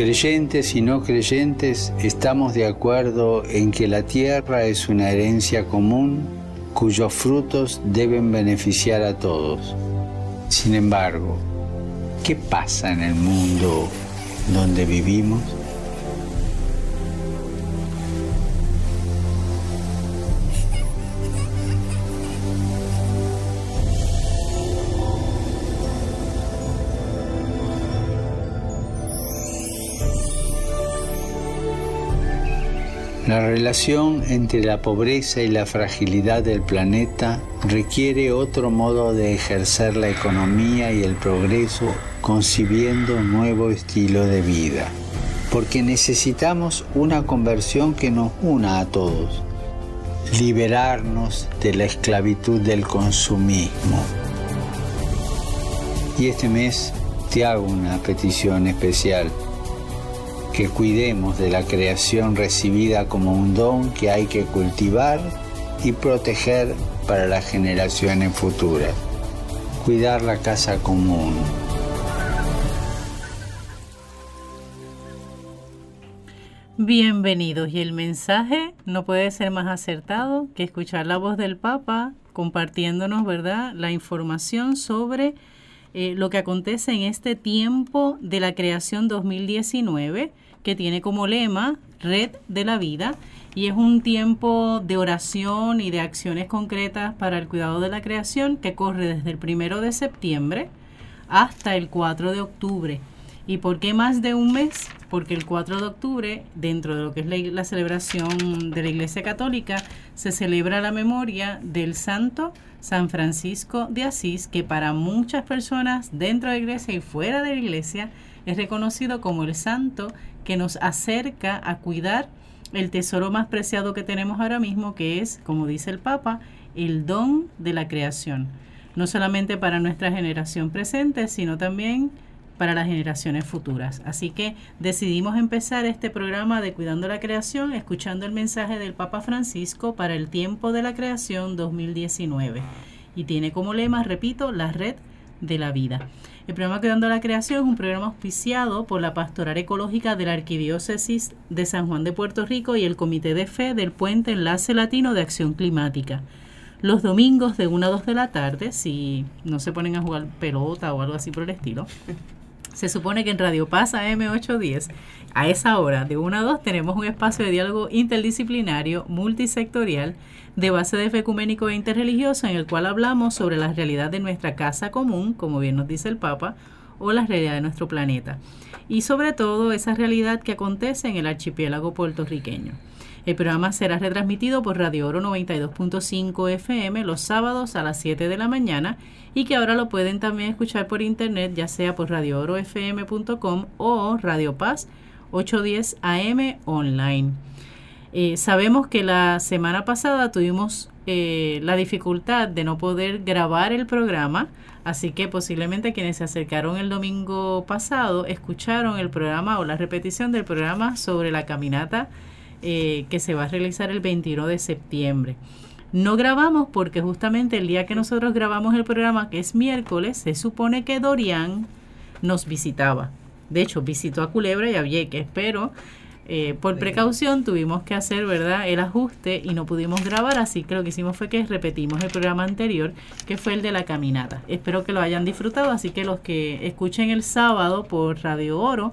Creyentes y no creyentes estamos de acuerdo en que la tierra es una herencia común cuyos frutos deben beneficiar a todos. Sin embargo, ¿qué pasa en el mundo donde vivimos? La relación entre la pobreza y la fragilidad del planeta requiere otro modo de ejercer la economía y el progreso concibiendo un nuevo estilo de vida. Porque necesitamos una conversión que nos una a todos. Liberarnos de la esclavitud del consumismo. Y este mes te hago una petición especial que cuidemos de la creación recibida como un don que hay que cultivar y proteger para las generaciones futuras. Cuidar la casa común. Bienvenidos y el mensaje no puede ser más acertado que escuchar la voz del Papa compartiéndonos, ¿verdad?, la información sobre eh, lo que acontece en este tiempo de la creación 2019, que tiene como lema Red de la Vida, y es un tiempo de oración y de acciones concretas para el cuidado de la creación que corre desde el primero de septiembre hasta el 4 de octubre. ¿Y por qué más de un mes? Porque el 4 de octubre, dentro de lo que es la, la celebración de la Iglesia Católica, se celebra la memoria del santo San Francisco de Asís, que para muchas personas dentro de la iglesia y fuera de la iglesia es reconocido como el santo que nos acerca a cuidar el tesoro más preciado que tenemos ahora mismo, que es, como dice el Papa, el don de la creación. No solamente para nuestra generación presente, sino también para las generaciones futuras. Así que decidimos empezar este programa de Cuidando la Creación escuchando el mensaje del Papa Francisco para el tiempo de la creación 2019. Y tiene como lema, repito, la red de la vida. El programa Cuidando la Creación es un programa auspiciado por la Pastoral Ecológica de la Arquidiócesis de San Juan de Puerto Rico y el Comité de Fe del Puente Enlace Latino de Acción Climática. Los domingos de 1 a 2 de la tarde, si no se ponen a jugar pelota o algo así por el estilo, se supone que en Radio Paz AM810, a esa hora, de 1 a 2, tenemos un espacio de diálogo interdisciplinario, multisectorial, de base de fe ecuménico e interreligioso, en el cual hablamos sobre la realidad de nuestra casa común, como bien nos dice el Papa, o la realidad de nuestro planeta. Y sobre todo esa realidad que acontece en el archipiélago puertorriqueño. El programa será retransmitido por Radio Oro 92.5 FM los sábados a las 7 de la mañana y que ahora lo pueden también escuchar por internet, ya sea por radioorofm.com o Radio Paz 810 AM online. Eh, sabemos que la semana pasada tuvimos eh, la dificultad de no poder grabar el programa, así que posiblemente quienes se acercaron el domingo pasado escucharon el programa o la repetición del programa sobre la caminata eh, que se va a realizar el 21 de septiembre. No grabamos porque justamente el día que nosotros grabamos el programa, que es miércoles, se supone que Dorian nos visitaba. De hecho, visitó a Culebra y a Vieques, pero eh, por precaución tuvimos que hacer verdad el ajuste y no pudimos grabar, así que lo que hicimos fue que repetimos el programa anterior, que fue el de la caminata. Espero que lo hayan disfrutado, así que los que escuchen el sábado por Radio Oro,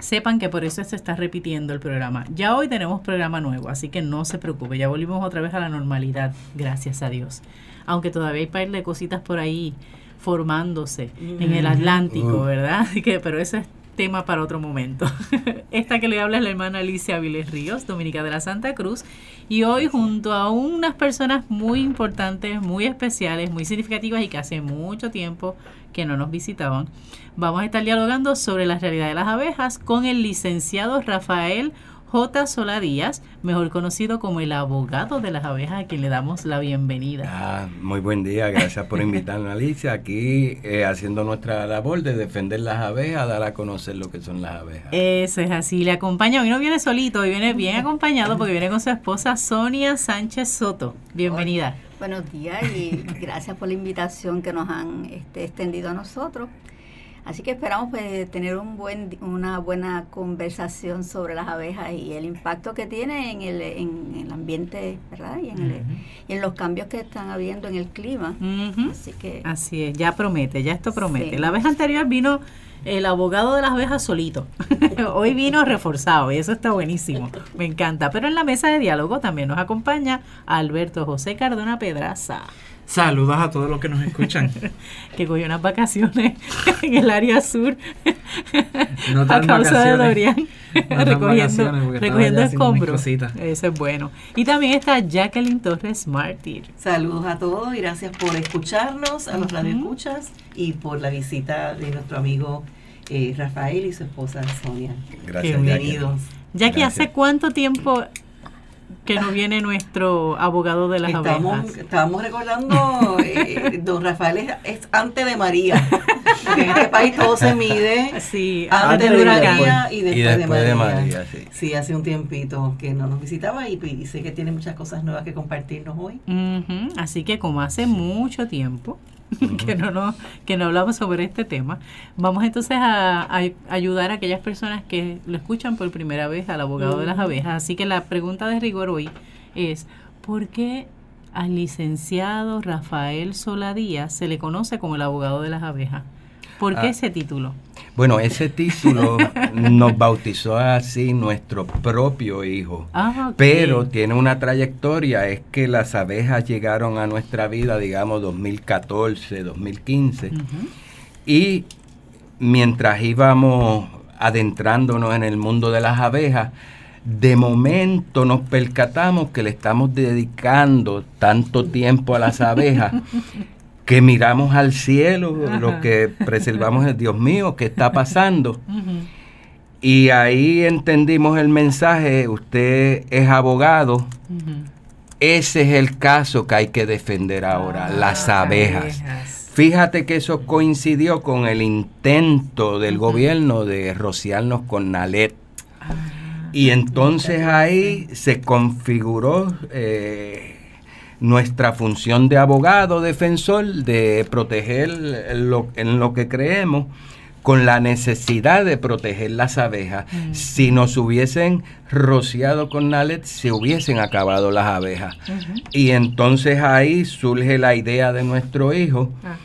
sepan que por eso se está repitiendo el programa. Ya hoy tenemos programa nuevo, así que no se preocupe, ya volvimos otra vez a la normalidad, gracias a Dios. Aunque todavía hay par de cositas por ahí formándose en el Atlántico, ¿verdad? que, pero eso es tema para otro momento. Esta que le habla es la hermana Alicia Viles Ríos, dominica de la Santa Cruz, y hoy junto a unas personas muy importantes, muy especiales, muy significativas y que hace mucho tiempo que no nos visitaban, vamos a estar dialogando sobre la realidad de las abejas con el licenciado Rafael J. Sola Díaz, mejor conocido como el abogado de las abejas, a quien le damos la bienvenida. Ah, muy buen día, gracias por invitarnos, Alicia, aquí eh, haciendo nuestra labor de defender las abejas, dar a conocer lo que son las abejas. Eso es así, le acompaña, hoy no viene solito, hoy viene bien acompañado porque viene con su esposa Sonia Sánchez Soto. Bienvenida. Buenos días y gracias por la invitación que nos han este, extendido a nosotros Así que esperamos pues, tener un buen, una buena conversación sobre las abejas y el impacto que tiene en el, en el ambiente, ¿verdad? Y en, los cambios que están habiendo en el clima. Así que... Así es, ya promete, ya esto promete. La vez anterior vino el abogado de las abejas solito. Hoy vino reforzado y eso está buenísimo. Me encanta. Pero en la mesa de diálogo también nos acompaña Alberto José Cardona Pedraza. Saludos a todos los que nos escuchan. que cogió unas vacaciones en el área sur no a causa de Dorian. recogiendo recogiendo escombros. Eso es bueno. Y también está Jacqueline Torres Martir. Saludos a todos y gracias por escucharnos, a los radioescuchas y por la visita de nuestro amigo eh, Rafael y su esposa Sonia. Gracias. Bienvenidos. Jackie, ¿hace cuánto tiempo que no viene nuestro abogado de las estamos, abejas. Estábamos recordando, eh, don Rafael es, antes de María. en este país todo se mide sí, antes, de María y después, de María. sí. hace un tiempito que no nos visitaba y, sé que tiene muchas cosas nuevas que compartirnos hoy. Así que como hace mucho tiempo, que no, no, que no hablamos sobre este tema. Vamos entonces a, ayudar a aquellas personas que lo escuchan por primera vez al abogado de las abejas. Así que la pregunta de rigor hoy es, ¿por qué al licenciado Rafael Soladía se le conoce como el abogado de las abejas? ¿Por qué ah. ese título? Bueno, ese título nos bautizó así nuestro propio hijo. Ah, Pero tiene una trayectoria, es que las abejas llegaron a nuestra vida, digamos, 2014, 2015. Y mientras íbamos adentrándonos en el mundo de las abejas, de momento nos percatamos que le estamos dedicando tanto tiempo a las abejas que miramos al cielo, lo que preservamos es Dios mío, ¿qué está pasando? Y ahí entendimos el mensaje, usted es abogado, ese es el caso que hay que defender ahora, ah, las abejas. Fíjate que eso coincidió con el intento del gobierno de rociarnos con Nalet. Ah, y entonces ahí se configuró eh, nuestra función de abogado defensor de proteger lo, en lo que creemos con la necesidad de proteger las abejas. Mm. Si nos hubiesen rociado con Nalet, se hubiesen acabado las abejas. Y entonces ahí surge la idea de nuestro hijo. Ah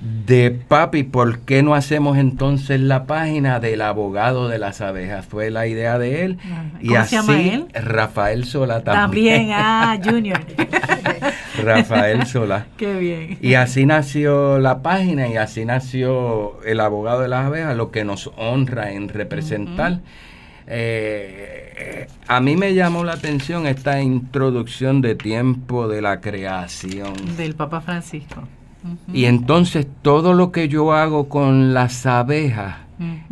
de papi, ¿por qué no hacemos entonces la página del abogado de las abejas? Fue la idea de él. y así, se llama él? Rafael Sola también. También, ah, Junior. Rafael Sola. Qué bien. Y así nació la página y así nació el abogado de las abejas, lo que nos honra en representar. Eh, a mí me llamó la atención esta introducción de tiempo de la creación. Del Papa Francisco. Y entonces todo lo que yo hago con las abejas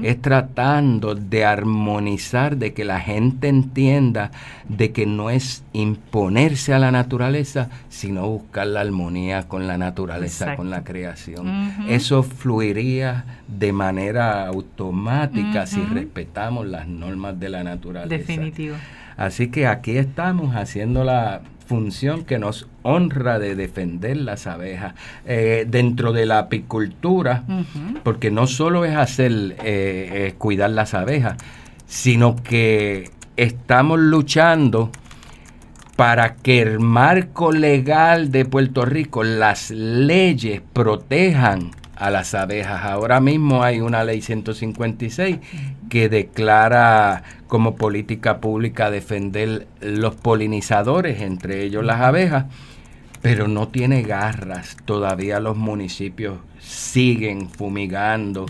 es tratando de armonizar, de que la gente entienda de que no es imponerse a la naturaleza, sino buscar la armonía con la naturaleza, con la creación. Eso fluiría de manera automática si respetamos las normas de la naturaleza. Definitivo. Así que aquí estamos haciendo la función que nos honra de defender las abejas eh, dentro de la apicultura, porque no solo es hacer eh, cuidar las abejas, sino que estamos luchando para que el marco legal de Puerto Rico, las leyes protejan a las abejas. Ahora mismo hay una ley 156 que declara como política pública defender los polinizadores, entre ellos las abejas, pero no tiene garras. Todavía los municipios siguen fumigando,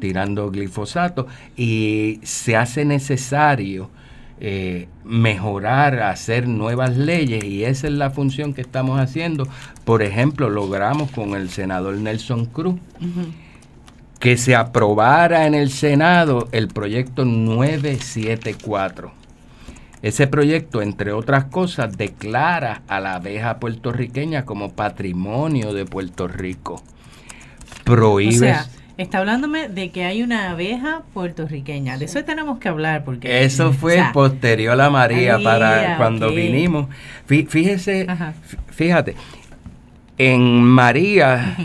tirando glifosato y se hace necesario eh, mejorar, hacer nuevas leyes y esa es la función que estamos haciendo. Por ejemplo, logramos con el senador Nelson Cruz que se aprobara en el Senado el proyecto 974. Ese proyecto, entre otras cosas, declara a la abeja puertorriqueña como patrimonio de Puerto Rico. Prohíbe... Está hablándome de que hay una abeja puertorriqueña. De eso tenemos que hablar porque eso fue posterior a María, para cuando vinimos. Fíjese, fíjate, en María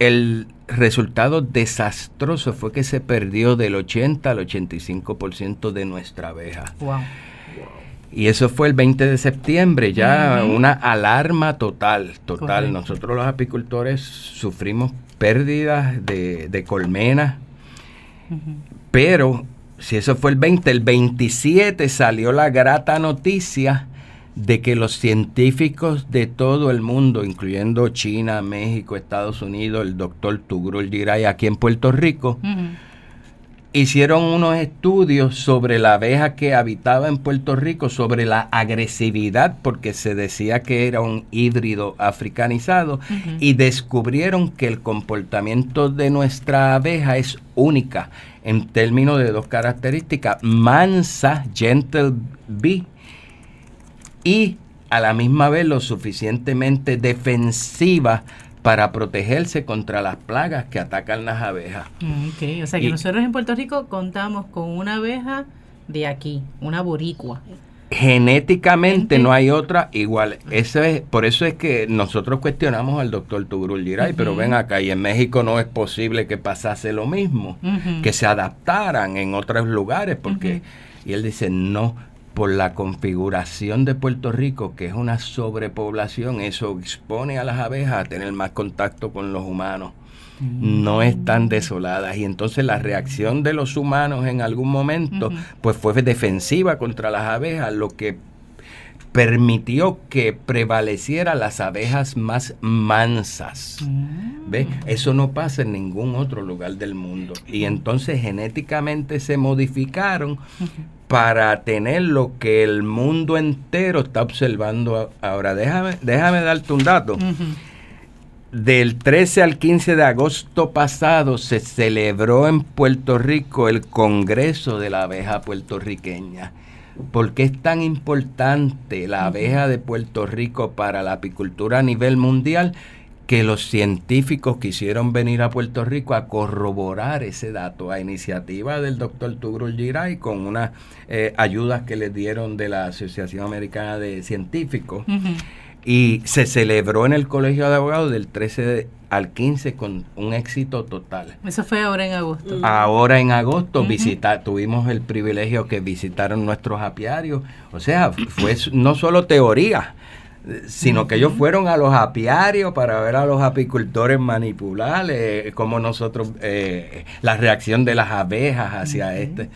el resultado desastroso fue que se perdió del 80 al 85% de nuestra abeja. Y eso fue el 20 de septiembre, ya una alarma total, total. Nosotros los apicultores sufrimos pérdidas de, de colmenas, pero si eso fue el 20, el 27 salió la grata noticia de que los científicos de todo el mundo, incluyendo China, México, Estados Unidos, el doctor Tugrul Giray aquí en Puerto Rico, hicieron unos estudios sobre la abeja que habitaba en Puerto Rico, sobre la agresividad, porque se decía que era un híbrido africanizado, y descubrieron que el comportamiento de nuestra abeja es única en términos de dos características, mansa, gentle bee, y a la misma vez lo suficientemente defensiva para protegerse contra las plagas que atacan las abejas. Mm, o sea que nosotros en Puerto Rico contamos con una abeja de aquí, una boricua. Genéticamente no hay otra igual. Eso es, por eso es que nosotros cuestionamos al doctor Tugrul Giray, pero ven acá, y en México no es posible que pasase lo mismo, que se adaptaran en otros lugares, porque, y él dice, no, por la configuración de Puerto Rico, que es una sobrepoblación, eso expone a las abejas a tener más contacto con los humanos. No están desoladas y entonces la reacción de los humanos en algún momento pues fue defensiva contra las abejas, lo que permitió que prevalecieran las abejas más mansas. ¿Ve? Eso no pasa en ningún otro lugar del mundo. Y entonces genéticamente se modificaron para tener lo que el mundo entero está observando ahora. Déjame, déjame darte un dato. Del 13 al 15 de agosto pasado se celebró en Puerto Rico el Congreso de la Abeja Puertorriqueña. ¿Por qué es tan importante la abeja de Puerto Rico para la apicultura a nivel mundial? Que los científicos quisieron venir a Puerto Rico a corroborar ese dato a iniciativa del doctor Tugrul Giray con unas eh, ayudas que le dieron de la Asociación Americana de Científicos. Y se celebró en el Colegio de Abogados del 13 al 15 con un éxito total. Eso fue ahora en agosto. Ahora en agosto tuvimos el privilegio que visitaron nuestros apiarios. O sea, fue no solo teoría, sino que ellos fueron a los apiarios para ver a los apicultores manipular, eh, como nosotros, eh, la reacción de las abejas hacia este.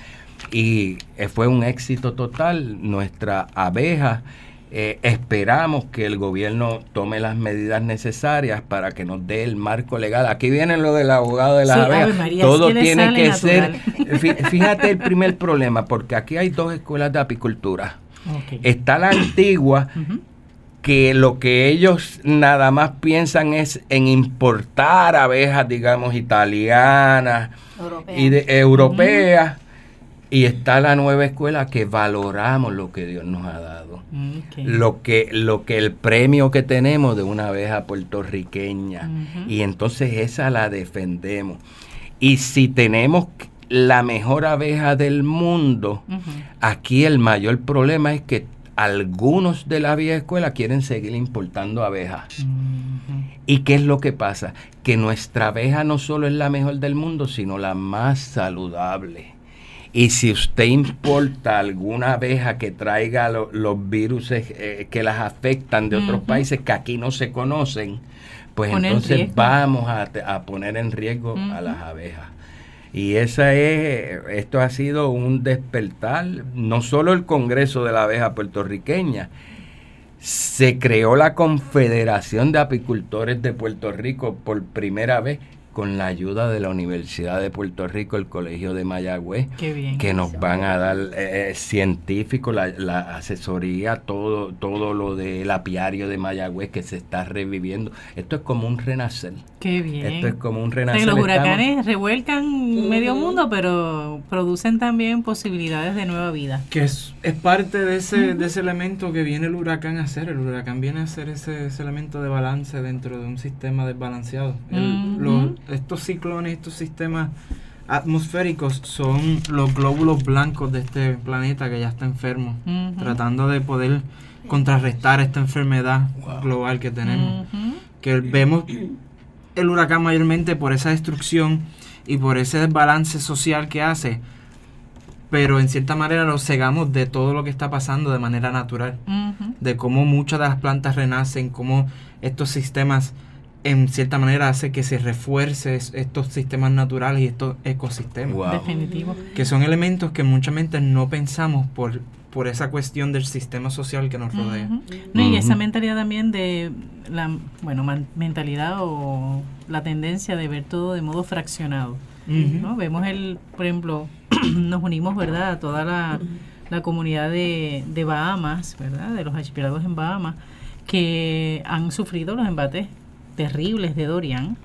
Y eh, fue un éxito total. Nuestra abeja, esperamos que el gobierno tome las medidas necesarias para que nos dé el marco legal. Aquí viene lo del abogado de las abejas. Todo tiene que ser. Fíjate el primer problema, porque aquí hay dos escuelas de apicultura. Está la antigua, que lo que ellos nada más piensan es en importar abejas, digamos, italianas y de, europeas. Y está la nueva escuela que valoramos lo que Dios nos ha dado. Lo, que, lo que el premio que tenemos de una abeja puertorriqueña. Y entonces esa la defendemos. Y si tenemos la mejor abeja del mundo, aquí el mayor problema es que algunos de la vieja escuela quieren seguir importando abejas. ¿Y qué es lo que pasa? Que nuestra abeja no solo es la mejor del mundo, sino la más saludable. Y si usted importa alguna abeja que traiga los virus eh, que las afectan de otros países que aquí no se conocen, pues entonces vamos a, poner en riesgo a las abejas. Y esa es, esto ha sido un despertar, no solo el Congreso de la Abeja puertorriqueña, se creó la Confederación de Apicultores de Puerto Rico por primera vez con la ayuda de la Universidad de Puerto Rico, el Colegio de Mayagüez, que nos van a dar eh, eh, científicos, la, asesoría, todo, todo lo del apiario de Mayagüez que se está reviviendo. Esto es como un renacer. Qué bien. Esto es como un renacer. los huracanes revuelcan medio mundo, pero producen también posibilidades de nueva vida. Que es, es parte de ese, de ese elemento que viene el huracán a hacer. El huracán viene a ser ese, elemento de balance dentro de un sistema desbalanceado. El, estos ciclones, estos sistemas atmosféricos son los glóbulos blancos de este planeta que ya está enfermo, tratando de poder contrarrestar esta enfermedad global que tenemos. Que vemos el huracán mayormente por esa destrucción y por ese desbalance social que hace, pero en cierta manera nos cegamos de todo lo que está pasando de manera natural, de cómo muchas de las plantas renacen, cómo estos sistemas en cierta manera hace que se refuerce estos sistemas naturales y estos ecosistemas. Definitivo. Que son elementos que muchas veces no pensamos por, por esa cuestión del sistema social que nos rodea. y esa mentalidad también de la bueno mentalidad o la tendencia de ver todo de modo fraccionado. ¿no? Vemos el, por ejemplo, nos unimos, ¿verdad? A toda la, la comunidad de, de Bahamas, ¿verdad? De los archipiélagos en Bahamas, que han sufrido los embates terribles de Dorian,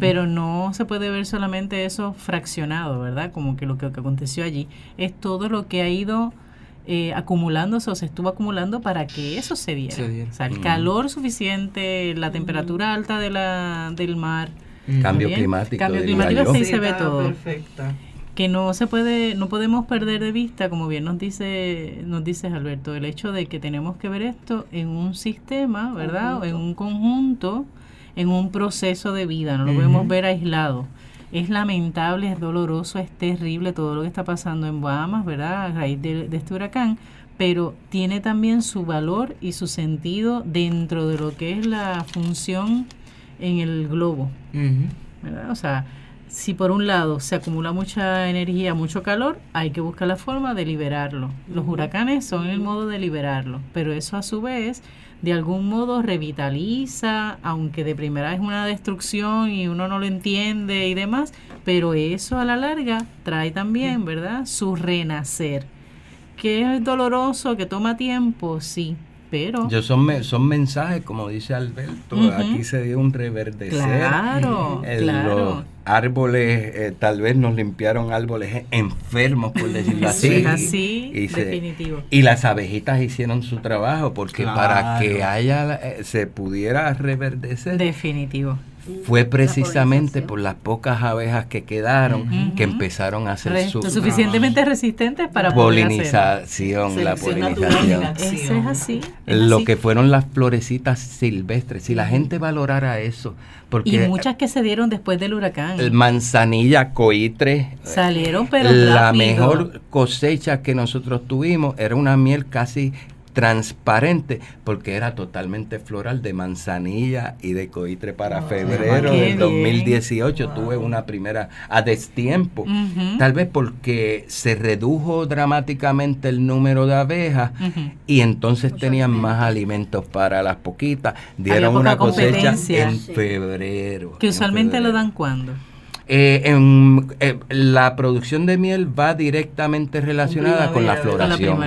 pero no se puede ver solamente eso fraccionado, ¿verdad? Como que lo que, aconteció allí es todo lo que ha ido eh, acumulándose o se estuvo acumulando para que eso se diera. O sea, el calor suficiente, la temperatura alta de la, del mar. Cambio climático. Cambio climático, sí, se ve todo. Perfecta que no se puede no podemos perder de vista como bien nos dice nos dices Alberto el hecho de que tenemos que ver esto en un sistema verdad en un conjunto en un proceso de vida, no lo podemos ver aislado. Es lamentable, es doloroso, es terrible todo lo que está pasando en Bahamas, ¿verdad? A raíz de, este huracán, pero tiene también su valor y su sentido dentro de lo que es la función en el globo, ¿verdad? O sea, si por un lado se acumula mucha energía, mucho calor, hay que buscar la forma de liberarlo. Los huracanes son el modo de liberarlo, pero eso a su vez de algún modo revitaliza, aunque de primera es una destrucción y uno no lo entiende y demás, pero eso a la larga trae también, ¿verdad? Su renacer. Que es doloroso, que toma tiempo, sí, pero... Yo son, son mensajes, como dice Alberto, aquí se dio un reverdecer. Claro, claro árboles, eh, tal vez nos limpiaron árboles enfermos, por decirlo así. así, y definitivo. y las abejitas hicieron su trabajo, porque para que haya eh, se pudiera reverdecer. Definitivo fue precisamente por las pocas abejas que quedaron que empezaron a hacer su suficientemente resistentes para polinización, la polinización. Eso es así. Lo que fueron las florecitas silvestres. Si la gente valorara eso, porque y muchas que se dieron después del huracán. El manzanilla, coitre. Salieron, pero la mejor cosecha que nosotros tuvimos era una miel casi transparente porque era totalmente floral de manzanilla y de coitre para febrero del 2018 tuve una primera a destiempo. Tal vez porque se redujo dramáticamente el número de abejas y entonces tenían más alimentos para las poquitas. Dieron una cosecha en febrero que usualmente lo dan cuando eh, en, eh, la producción de miel va directamente relacionada con la floración.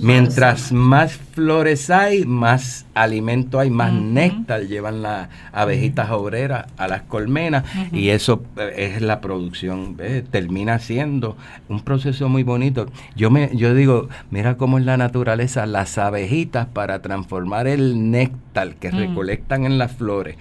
Mientras más flores hay, más alimento hay, más néctar llevan las abejitas obreras a las colmenas y eso eh, es la producción. Termina siendo un proceso muy bonito. Yo, me, yo digo, mira cómo es la naturaleza, las abejitas para transformar el néctar que recolectan en las flores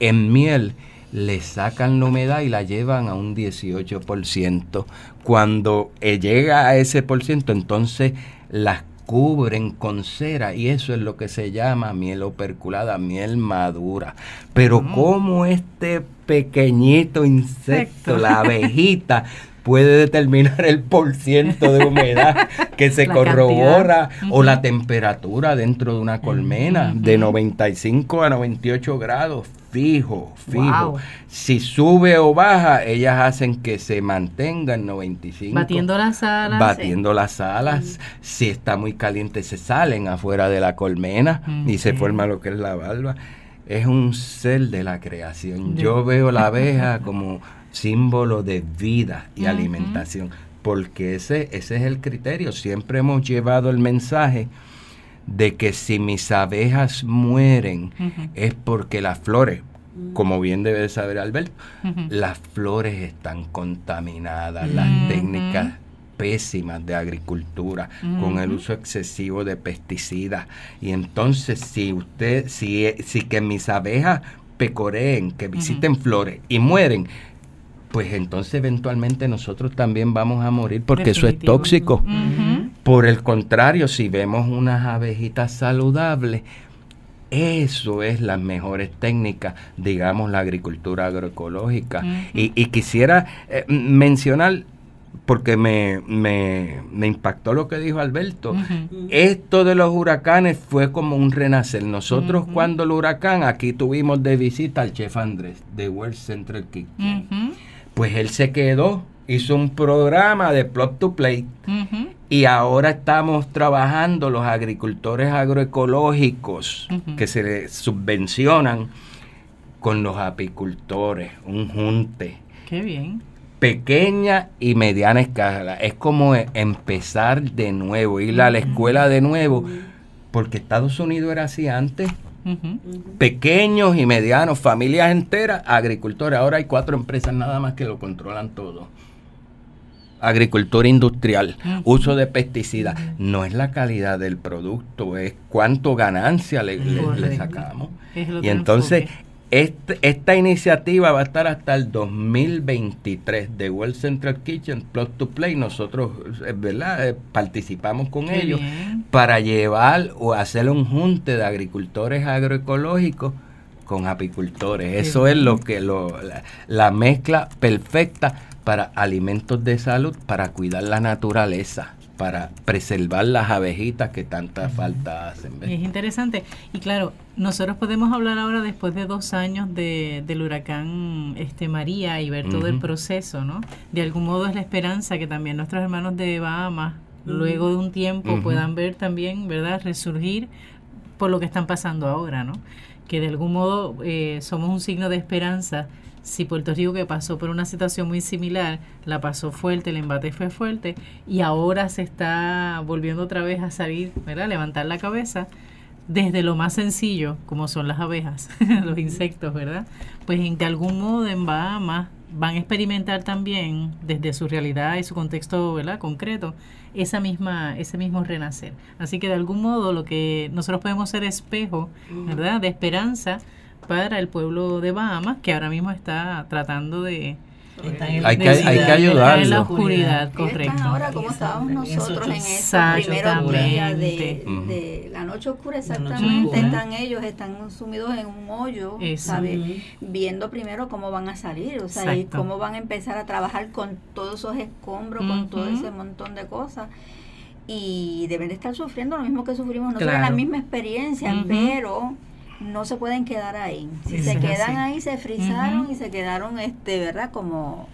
en miel le sacan la humedad y la llevan a un 18%. Cuando eh, llega a ese por ciento, entonces las cubren con cera y eso es lo que se llama miel operculada, miel madura. Pero como este pequeñito insecto, la abejita, puede determinar el porciento de humedad que se corrobora o la temperatura dentro de una colmena de 95 a 98 grados fijo, fijo. Si sube o baja, ellas hacen que se mantenga en 95. Batiendo las alas. Batiendo las alas. Si está muy caliente, se salen afuera de la colmena y se forma lo que es la valva. Es un ser de la creación. Yo veo la abeja como símbolo de vida y alimentación, porque ese, ese es el criterio. Siempre hemos llevado el mensaje de que si mis abejas mueren es porque las flores, como bien debe saber Alberto, las flores están contaminadas, las técnicas pésimas de agricultura, con el uso excesivo de pesticidas. Y entonces, si usted, si, si que mis abejas pecoreen, que visiten flores y mueren, pues entonces eventualmente nosotros también vamos a morir porque eso es tóxico. Por el contrario, si vemos unas abejitas saludables, Eso es las mejores técnicas, digamos, la agricultura agroecológica. y, quisiera eh, mencionar porque me, me, impactó lo que dijo Alberto. Esto de los huracanes fue como un renacer. Nosotros cuando el huracán, aquí tuvimos de visita al chef Andrés de World Central Kitchen. Pues él se quedó, hizo un programa de Plot to Play y ahora estamos trabajando los agricultores agroecológicos que se les subvencionan con los apicultores, un junte. Qué bien pequeña y mediana escala. Es como empezar de nuevo, ir a la escuela de nuevo, porque Estados Unidos era así antes. Pequeños y medianos, familias enteras, agricultores. Ahora hay cuatro empresas nada más que lo controlan todo. Agricultura industrial, uso de pesticidas. No es la calidad del producto, es cuánto ganancia le, sacamos. y entonces este, esta iniciativa va a estar hasta el 2023 de World Central Kitchen Plot to Play. Nosotros, eh, ¿verdad? Eh, participamos con ellos para llevar o hacer un junte de agricultores agroecológicos con apicultores. Eso es lo que lo, la mezcla perfecta para alimentos de salud, para cuidar la naturaleza para preservar las abejitas que tanta falta hacen. Es interesante. Y claro, nosotros podemos hablar ahora después de dos años de, del huracán este María y ver todo el proceso, ¿no? De algún modo es la esperanza que también nuestros hermanos de Bahamas, luego de un tiempo, puedan ver también, ¿verdad?, resurgir por lo que están pasando ahora, ¿no? Que de algún modo eh, somos un signo de esperanza si Puerto Rico que pasó por una situación muy similar, la pasó fuerte, el embate fue fuerte y ahora se está volviendo otra vez a salir, ¿verdad? levantar la cabeza desde lo más sencillo, como son las abejas, los insectos, ¿verdad? Pues en que algún modo en Bahamas van a experimentar también desde su realidad y su contexto, ¿verdad? concreto, esa misma ese mismo renacer. Así que de algún modo lo que nosotros podemos ser espejo, ¿verdad? de esperanza para el pueblo de Bahamas, que ahora mismo está tratando de... hay, que, hay que ayudarlo. En la oscuridad, correcto. ahora como estábamos nosotros en esos primeros días de, la noche oscura, exactamente, están ellos, están sumidos en un hoyo, ¿sabes? Viendo primero cómo van a salir, o sea, y cómo van a empezar a trabajar con todos esos escombros, con todo ese montón de cosas. Y deben de estar sufriendo lo mismo que sufrimos nosotros, la misma experiencia, pero no se pueden quedar ahí. Si se quedan ahí, se frizaron y se quedaron, este, ¿verdad? Como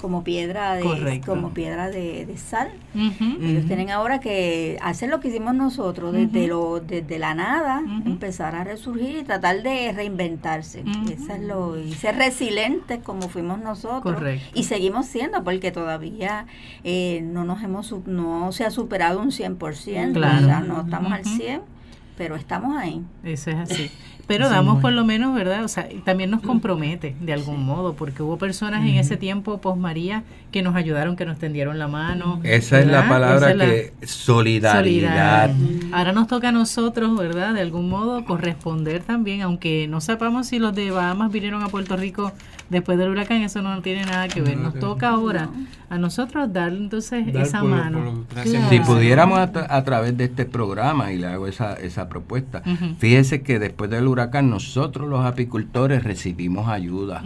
como piedra de como piedra de, sal. Ellos tienen ahora que hacer lo que hicimos nosotros desde lo desde la nada empezar a resurgir y tratar de reinventarse. Eso es lo y ser resilientes como fuimos nosotros. Y seguimos siendo porque todavía eh, no nos hemos no se ha superado un 100% claro. o sea no estamos al 100 pero estamos ahí. Eso es así. Pero damos por lo menos, ¿verdad? O sea, también nos compromete de algún modo, porque hubo personas en ese tiempo, post María, que nos ayudaron, que nos tendieron la mano. Esa es la palabra que solidaridad. Ahora nos toca a nosotros, ¿verdad? De algún modo corresponder también, aunque no sepamos si los de Bahamas vinieron a Puerto Rico después del huracán, eso no tiene nada que ver. Nos toca ahora a nosotros dar entonces esa mano. Si pudiéramos a, través de este programa, y le hago esa, esa propuesta, fíjese que después del huracán nosotros los apicultores recibimos ayuda.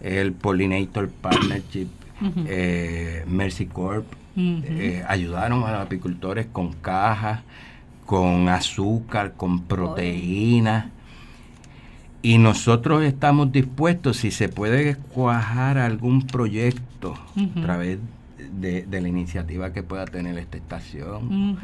El Pollinator Partnership, eh, Mercy Corp, eh, ayudaron a los apicultores con cajas, con azúcar, con proteínas y nosotros estamos dispuestos, si se puede cuajar algún proyecto a través de, la iniciativa que pueda tener esta estación,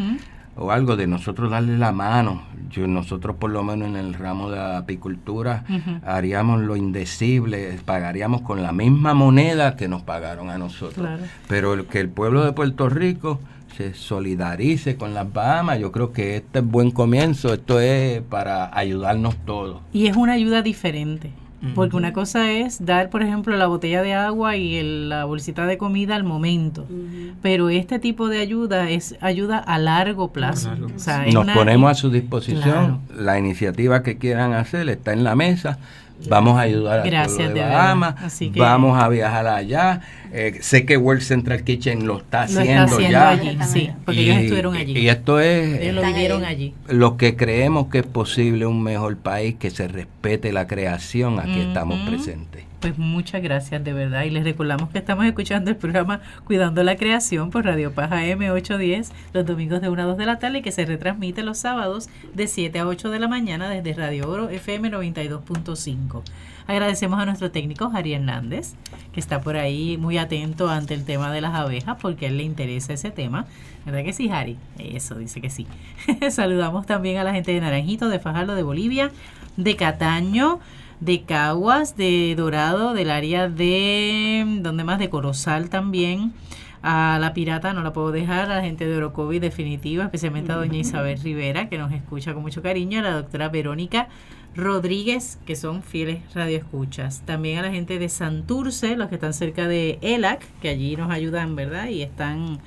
o algo de nosotros darle la mano. Yo, nosotros por lo menos en el ramo de la apicultura haríamos lo indecible, pagaríamos con la misma moneda que nos pagaron a nosotros. Pero que el pueblo de Puerto Rico se solidarice con las Bahamas. Yo creo que este es buen comienzo, esto es para ayudarnos todos. Y es una ayuda diferente, porque una cosa es dar, por ejemplo, la botella de agua y la bolsita de comida al momento, pero este tipo de ayuda es ayuda a largo plazo. Nos ponemos a su disposición, la iniciativa que quieran hacer está en la mesa. Vamos a ayudar a Gracias, de Bahamas, vamos a viajar allá. Eh, sé que World Central Kitchen lo está haciendo, ya. Allí, sí, porque ellos estuvieron allí. Y esto es ellos lo vivieron allí. Lo que creemos que es posible un mejor país que se respete la creación, aquí estamos presentes. Pues muchas gracias de verdad y les recordamos que estamos escuchando el programa Cuidando la Creación por Radio Paja M810 los domingos de 1 a 2 de la tarde y que se retransmite los sábados de 7 a 8 de la mañana desde Radio Oro FM 92.5. Agradecemos a nuestro técnico Jari Hernández que está por ahí muy atento ante el tema de las abejas porque a él le interesa ese tema. ¿Verdad que sí, Jari? Eso dice que sí. Saludamos también a la gente de Naranjito, de Fajardo, de Bolivia, de Cataño, de Caguas, de Dorado, del área de, ¿dónde más? De Corozal también. A la pirata no la puedo dejar, a la gente de Orocovi definitiva, especialmente a doña Isabel Rivera, que nos escucha con mucho cariño, a la doctora Verónica Rodríguez, que son fieles radioescuchas. También a la gente de Santurce, los que están cerca de ELAC, que allí nos ayudan, ¿verdad? Y están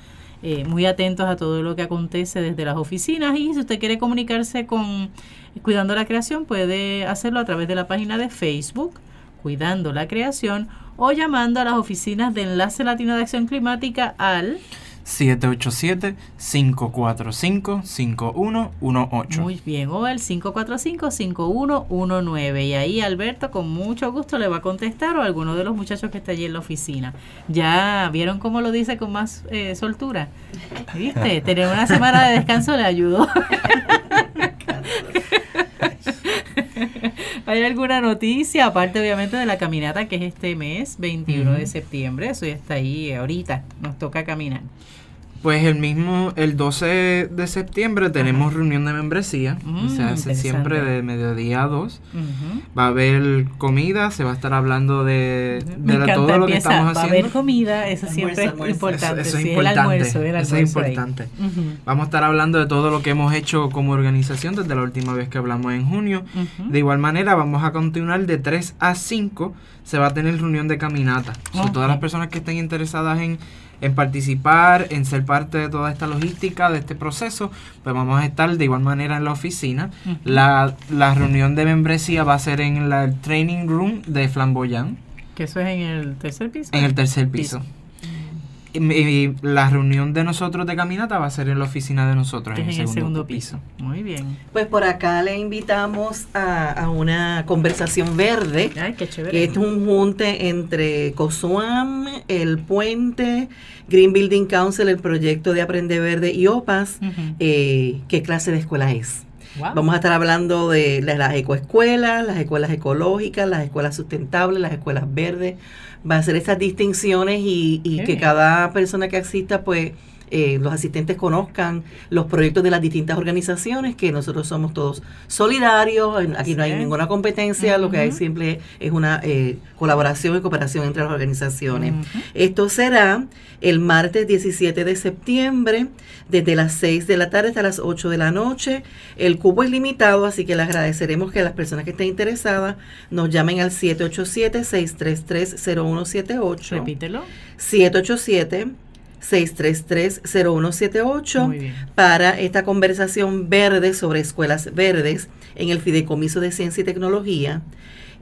eh, muy atentos a todo lo que acontece desde las oficinas. Y si usted quiere comunicarse con Cuidando la Creación puede hacerlo a través de la página de Facebook, Cuidando la Creación, o llamando a las oficinas de Enlace Latino de Acción Climática al 787-545-5118. Muy bien, o al 545-5119. Y ahí Alberto con mucho gusto le va a contestar o alguno de los muchachos que está allí en la oficina. ¿Ya vieron cómo lo dice con más eh, soltura? ¿Viste? Tener una semana de descanso le ayudó. ¿Hay alguna noticia? Aparte, obviamente, de la caminata que es este mes, 21 de septiembre. Eso ya está ahí ahorita. Nos toca caminar. Pues el mismo, el 12 de septiembre tenemos reunión de membresía, mm, se hace siempre de mediodía a 2. Va a haber comida, se va a estar hablando de, todo lo que estamos haciendo. Va a haber comida, eso siempre es importante. Eso, es importante. eso es importante. Vamos a estar hablando de todo lo que hemos hecho como organización desde la última vez que hablamos en junio. De igual manera, vamos a continuar de 3 a 5, se va a tener reunión de caminata. todas las personas que estén interesadas en en participar, en ser parte de toda esta logística, de este proceso, pues vamos a estar de igual manera en la oficina. la, la, reunión de membresía va a ser en la training room de Flamboyant. Que eso es en el tercer piso. En el tercer piso. Y, la reunión de nosotros de caminata va a ser en la oficina de nosotros, en, el, segundo piso. Muy bien. Pues por acá le invitamos a, una conversación verde, Ay, qué chévere. que es un junte entre COSUAM, El Puente, Green Building Council, el proyecto de Aprende Verde y OPAS. Eh, ¿Qué clase de escuela es? Vamos a estar hablando de las ecoescuelas, las escuelas ecológicas, las escuelas sustentables, las escuelas verdes va a hacer esas distinciones y, y que cada persona que asista pues eh, los asistentes conozcan los proyectos de las distintas organizaciones, que nosotros somos todos solidarios, aquí no hay ninguna competencia, lo que hay siempre es una eh, colaboración y cooperación entre las organizaciones. Esto será el martes 17 de septiembre, desde las 6 de la tarde hasta las 8 de la noche. El cubo es limitado, así que le agradeceremos que las personas que estén interesadas nos llamen al 787-633-0178. Repítelo. 787 633-0178 para esta conversación verde sobre escuelas verdes en el Fideicomiso de Ciencia y Tecnología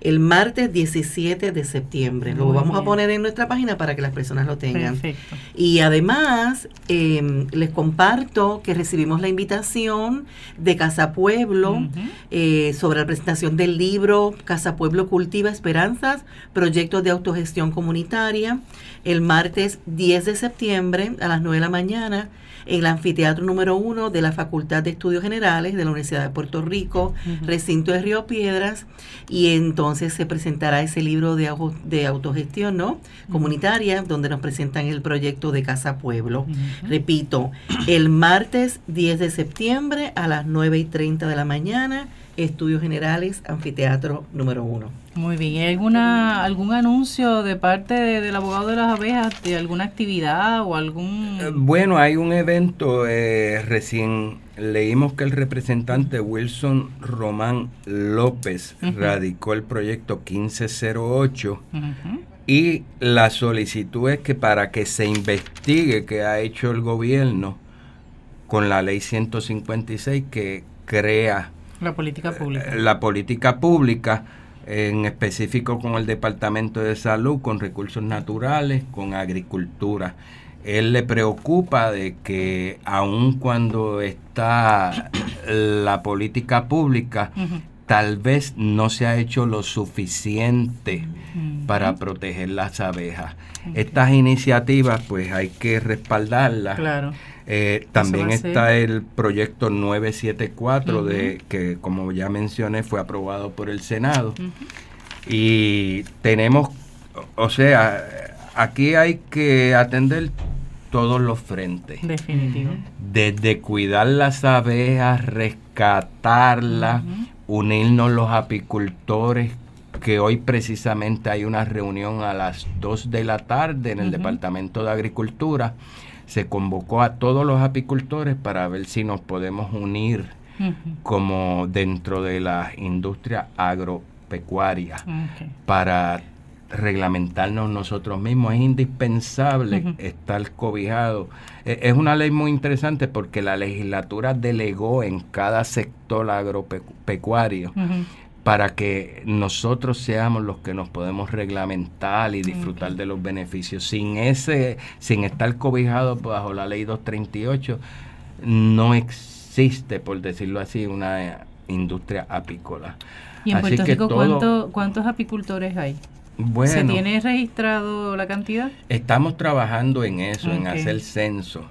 el martes 17 de septiembre. lo vamos a poner en nuestra página para que las personas lo tengan. Perfecto. Y además, em, les comparto que recibimos la invitación de Casa Pueblo eh, sobre la presentación del libro Casa Pueblo Cultiva Esperanzas, Proyectos de Autogestión Comunitaria el martes 10 de septiembre a las 9 de la mañana el anfiteatro número 1 de la Facultad de Estudios Generales de la Universidad de Puerto Rico, recinto de Río Piedras, y entonces se presentará ese libro de, de autogestión ¿no? comunitaria, donde nos presentan el proyecto de Casa Pueblo. Repito, el martes 10 de septiembre a las 9 y 30 de la mañana Estudios Generales, Anfiteatro número uno. Muy bien. ¿Hay alguna, algún anuncio de parte del abogado de las abejas de alguna actividad o algún...? Eh, bueno, hay un evento, eh, recién leímos que el representante Wilson Román López radicó el proyecto 1508 y la solicitud es que para que se investigue qué ha hecho el gobierno con la ley 156 que crea la política pública. La política pública. en específico con el Departamento de Salud, con recursos naturales, con agricultura. Él le preocupa de que aun cuando está la política pública, tal vez no se ha hecho lo suficiente para proteger las abejas. Estas iniciativas pues hay que respaldarlas. Claro. Eh, también está el proyecto 974 de que como ya mencioné fue aprobado por el Senado. Y tenemos, o sea, aquí hay que atender todos los frentes. Definitivo. Desde cuidar las abejas, rescatarlas, unirnos los apicultores, que hoy precisamente hay una reunión a las 2 de la tarde en el Departamento de Agricultura. Se convocó a todos los apicultores para ver si nos podemos unir como dentro de la industria agropecuaria para reglamentarnos nosotros mismos. Es indispensable estar cobijado. E, es una ley muy interesante porque la legislatura delegó en cada sector agropecuario para que nosotros seamos los que nos podemos reglamentar y disfrutar de los beneficios. Sin ese, sin estar cobijados bajo la ley 238, no existe, por decirlo así, una industria apícola. ¿Y en Puerto Rico cuántos apicultores hay? ¿Se tiene registrado la cantidad? Estamos trabajando en eso, en hacer censo.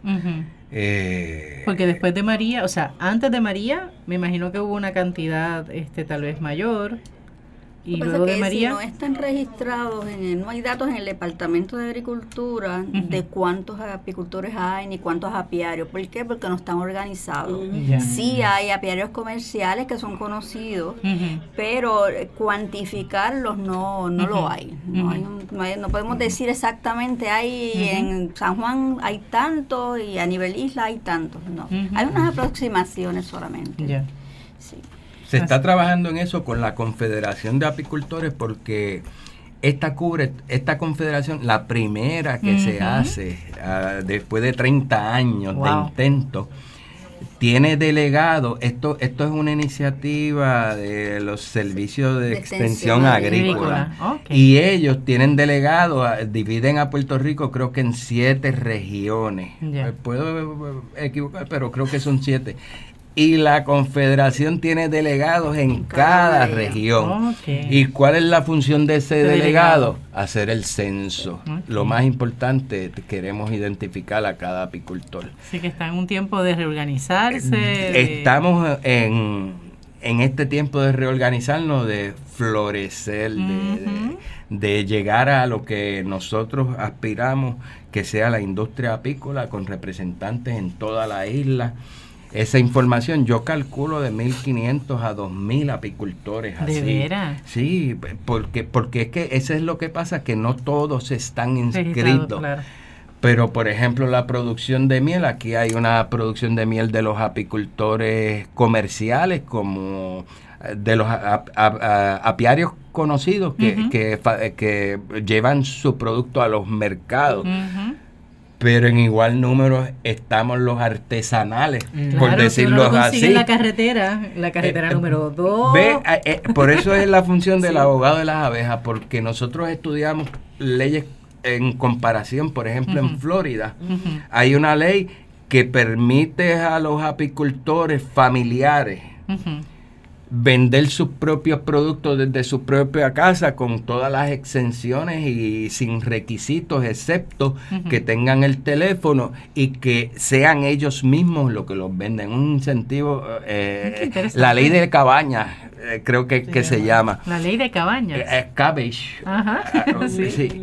Eh, Porque después de María, o sea, antes de María, me imagino que hubo una cantidad este tal vez mayor y luego de María. Si no están registrados, en no hay datos en el Departamento de Agricultura de cuántos apicultores hay ni cuántos apiarios. ¿Por qué? Porque no están organizados. Sí hay apiarios comerciales que son conocidos, pero cuantificarlos no, no lo hay. No, hay, no, podemos decir exactamente, hay en San Juan hay tanto y a nivel isla hay tantos. No, hay unas aproximaciones solamente. Se está trabajando en eso con la Confederación de Apicultores porque esta cubre, esta confederación, la primera que se hace ah, después de 30 años de intento, tiene delegado, esto, esto es una iniciativa de los servicios de, extensión, agrícola, y ellos tienen delegado, ah, dividen a Puerto Rico creo que en siete regiones, puedo equivocar, pero creo que son siete, y la confederación tiene delegados en cada, región. ¿Y cuál es la función de ese delegado? Hacer el censo. Lo más importante, queremos identificar a cada apicultor. Así que está en un tiempo de reorganizarse. Estamos en, en este tiempo de reorganizarnos, de florecer, de llegar a lo que nosotros aspiramos, que sea la industria apícola con representantes en toda la isla esa información. Yo calculo de 1.500 a 2.000 apicultores. ¿De veras? Sí, porque, porque es que eso es lo que pasa, que no todos están inscritos. Pero, por ejemplo, la producción de miel, aquí hay una producción de miel de los apicultores comerciales, como eh, de los apiarios conocidos que, que, llevan su producto a los mercados pero en igual número estamos los artesanales, por decirlo así. En la carretera, la carretera eh, número 2. Ve, eh, eh, por eso es la función del abogado de las abejas, porque nosotros estudiamos leyes en comparación, por ejemplo, en Florida, hay una ley que permite a los apicultores familiares vender sus propios productos desde su propia casa con todas las exenciones y sin requisitos, excepto que tengan el teléfono y que sean ellos mismos los que los venden. Un incentivo, eh, la ley de cabañas, eh, creo que, que se llama. La ley de cabañas. Eh, cabbage. Ajá. Ah, sí.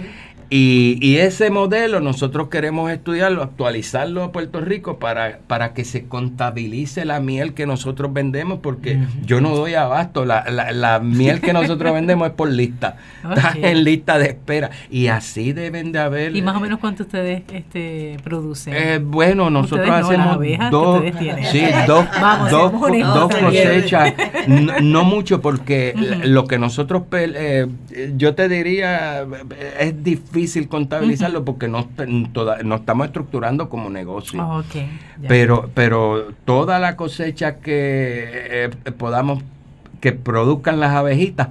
Y, ese modelo nosotros queremos estudiarlo, actualizarlo a Puerto Rico para, para que se contabilice la miel que nosotros vendemos, porque yo no doy abasto. La, la, miel que nosotros vendemos es por lista. Está en lista de espera. Y así deben de haber. ¿Y más o menos cuánto ustedes este, producen? Eh, bueno, nosotros hacemos dos, sí, dos, dos, cosechas. No, mucho, porque lo que nosotros, eh, yo te diría, es difícil difícil contabilizarlo porque no, no estamos estructurando como negocio. Oh, pero, pero toda la cosecha que eh, podamos que produzcan las abejitas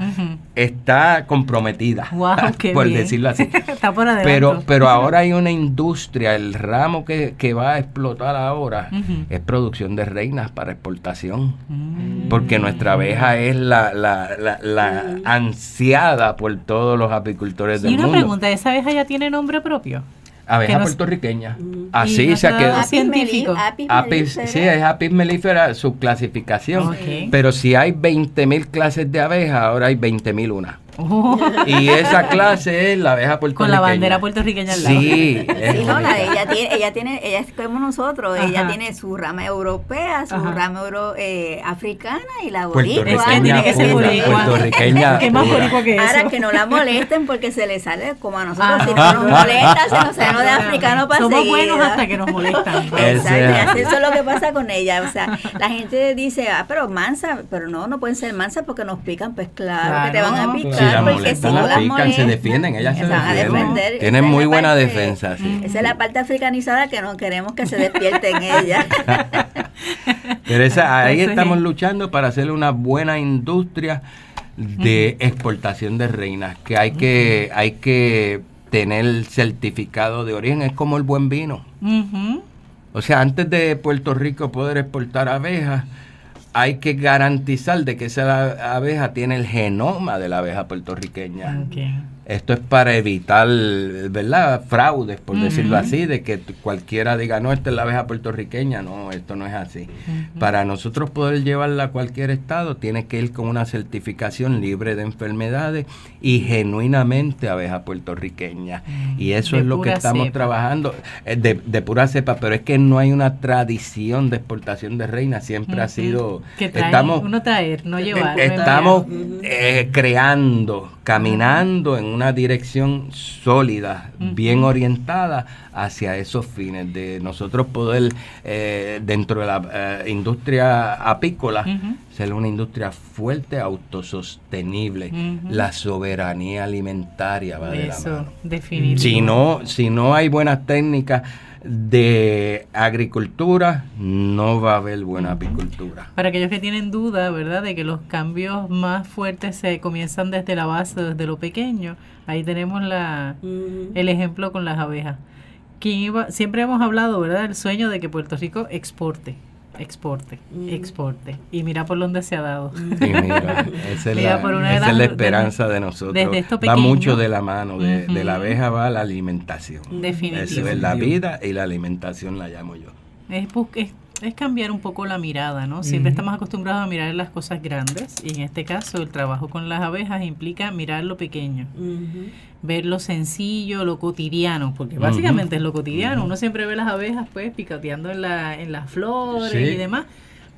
está comprometida, por decirlo así. pero, pero ahora hay una industria, el ramo que, va a explotar ahora es producción de reinas para exportación, mm. porque nuestra abeja es la, la, la, ansiada por todos los apicultores del mundo. Y una pregunta, ¿esa abeja ya tiene nombre propio? Abeja puertorriqueña. Mm. Así se quedado. científico. Apis, sí, es apis melífera su clasificación. Pero si hay 20.000 clases de abejas, ahora hay 20.000 una. Oh. Y esa clase es la abeja puertorriqueña. Con la bandera puertorriqueña al lado. Sí, no, ella, tiene, ella tiene, ella es como nosotros, ella tiene su rama europea, su rama euro, eh, africana y la boricua. Es que tiene que ser puertorriqueña. ¿Qué más boricua que eso? Ahora que no la molesten porque se le sale como a nosotros, si no nos molesta, se nos sale de africano para Somos buenos hasta que nos molestan. Exacto, eso es lo que pasa con ella. O sea, la gente dice, ah, pero mansa, pero no, no pueden ser mansas porque nos pican, pues claro, que te van a picar. Si la molestan, la pican, se defienden, ellas se, defienden. Tienen muy buena defensa. Esa es la parte africanizada que no queremos que se despierten ella. Pero esa, ahí estamos luchando para hacer una buena industria de exportación de reinas, que hay que, hay que tener certificado de origen, es como el buen vino. O sea, antes de Puerto Rico poder exportar abejas, hay que garantizar de que esa abeja tiene el genoma de la abeja puertorriqueña. Esto es para evitar, ¿verdad? Fraudes, por decirlo así, de que cualquiera diga, no, esta es la abeja puertorriqueña. No, esto no es así. Para nosotros poder llevarla a cualquier estado, tiene que ir con una certificación libre de enfermedades y genuinamente abeja puertorriqueña. Y eso es lo que estamos trabajando, eh, de, de, pura cepa, pero es que no hay una tradición de exportación de reinas, siempre ha sido... Que estamos, uno traer, no llevar. Estamos eh, creando, caminando en una dirección sólida, bien orientada hacia esos fines, de nosotros poder eh, dentro de la eh, industria apícola ser una industria fuerte, autosostenible. La soberanía alimentaria va de la mano. Si no, si no hay buenas técnicas, de agricultura, no va a haber buena apicultura. Para aquellos que tienen duda, ¿verdad?, de que los cambios más fuertes se comienzan desde la base, desde lo pequeño, ahí tenemos la, el ejemplo con las abejas. siempre hemos hablado, ¿verdad?, del sueño de que Puerto Rico exporte exporte, exporte. Y mira por dónde se ha dado. mira, esa es, la, esperanza de, nosotros. va mucho de la mano, de, la abeja va la alimentación. Definitivamente. es la vida y la alimentación la llamo yo. Es, es, es cambiar un poco la mirada, ¿no? Siempre estamos acostumbrados a mirar las cosas grandes y en este caso el trabajo con las abejas implica mirar lo pequeño, ver lo sencillo, lo cotidiano, porque básicamente es lo cotidiano. Uno siempre ve las abejas pues picoteando en, la, en las flores y demás,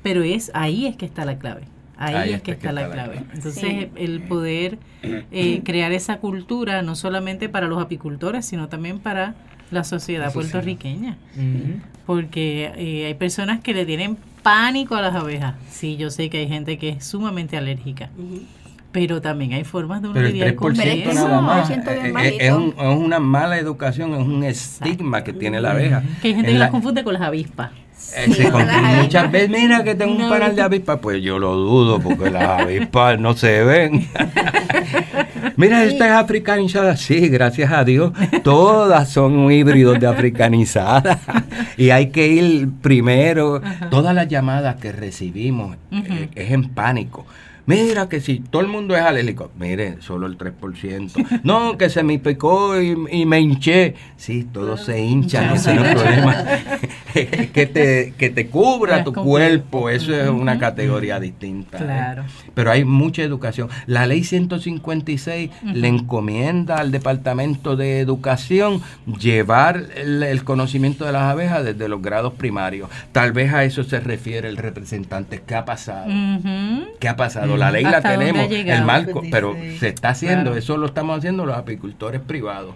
pero es ahí es que está la clave. Ahí, es que está, la clave. Entonces, el poder eh, crear esa cultura, no solamente para los apicultores, sino también para la sociedad puertorriqueña. Porque eh, hay personas que le tienen pánico a las abejas. Sí, yo sé que hay gente que es sumamente alérgica. Pero también hay formas de uno lidiar con eso. Eh, eh, es, una mala educación, es un estigma que tiene la abeja. Que hay gente que las confunde con las avispas. muchas veces, mira que tengo un panal de avispas, pues yo lo dudo porque las avispas no se ven. Mira, esta es africanizada. Sí, gracias a Dios. Todas son híbridos de africanizada. y hay que ir primero. Todas las llamadas que recibimos eh, es en pánico. Mira que si todo el mundo es alérgico, mire, solo el 3%. No, que se me picó y, me hinché. Sí, todos se hinchan, ese no el problema. que, te, que te cubra tu cuerpo, eso es una categoría distinta. ¿eh? Claro. Pero hay mucha educación. La ley 156 le encomienda al Departamento de Educación llevar el, conocimiento de las abejas desde los grados primarios. Tal vez a eso se refiere el representante. ¿Qué ha pasado? ¿Qué ha pasado? la ley la tenemos, el marco, pues pero se está haciendo, eso lo estamos haciendo los apicultores privados,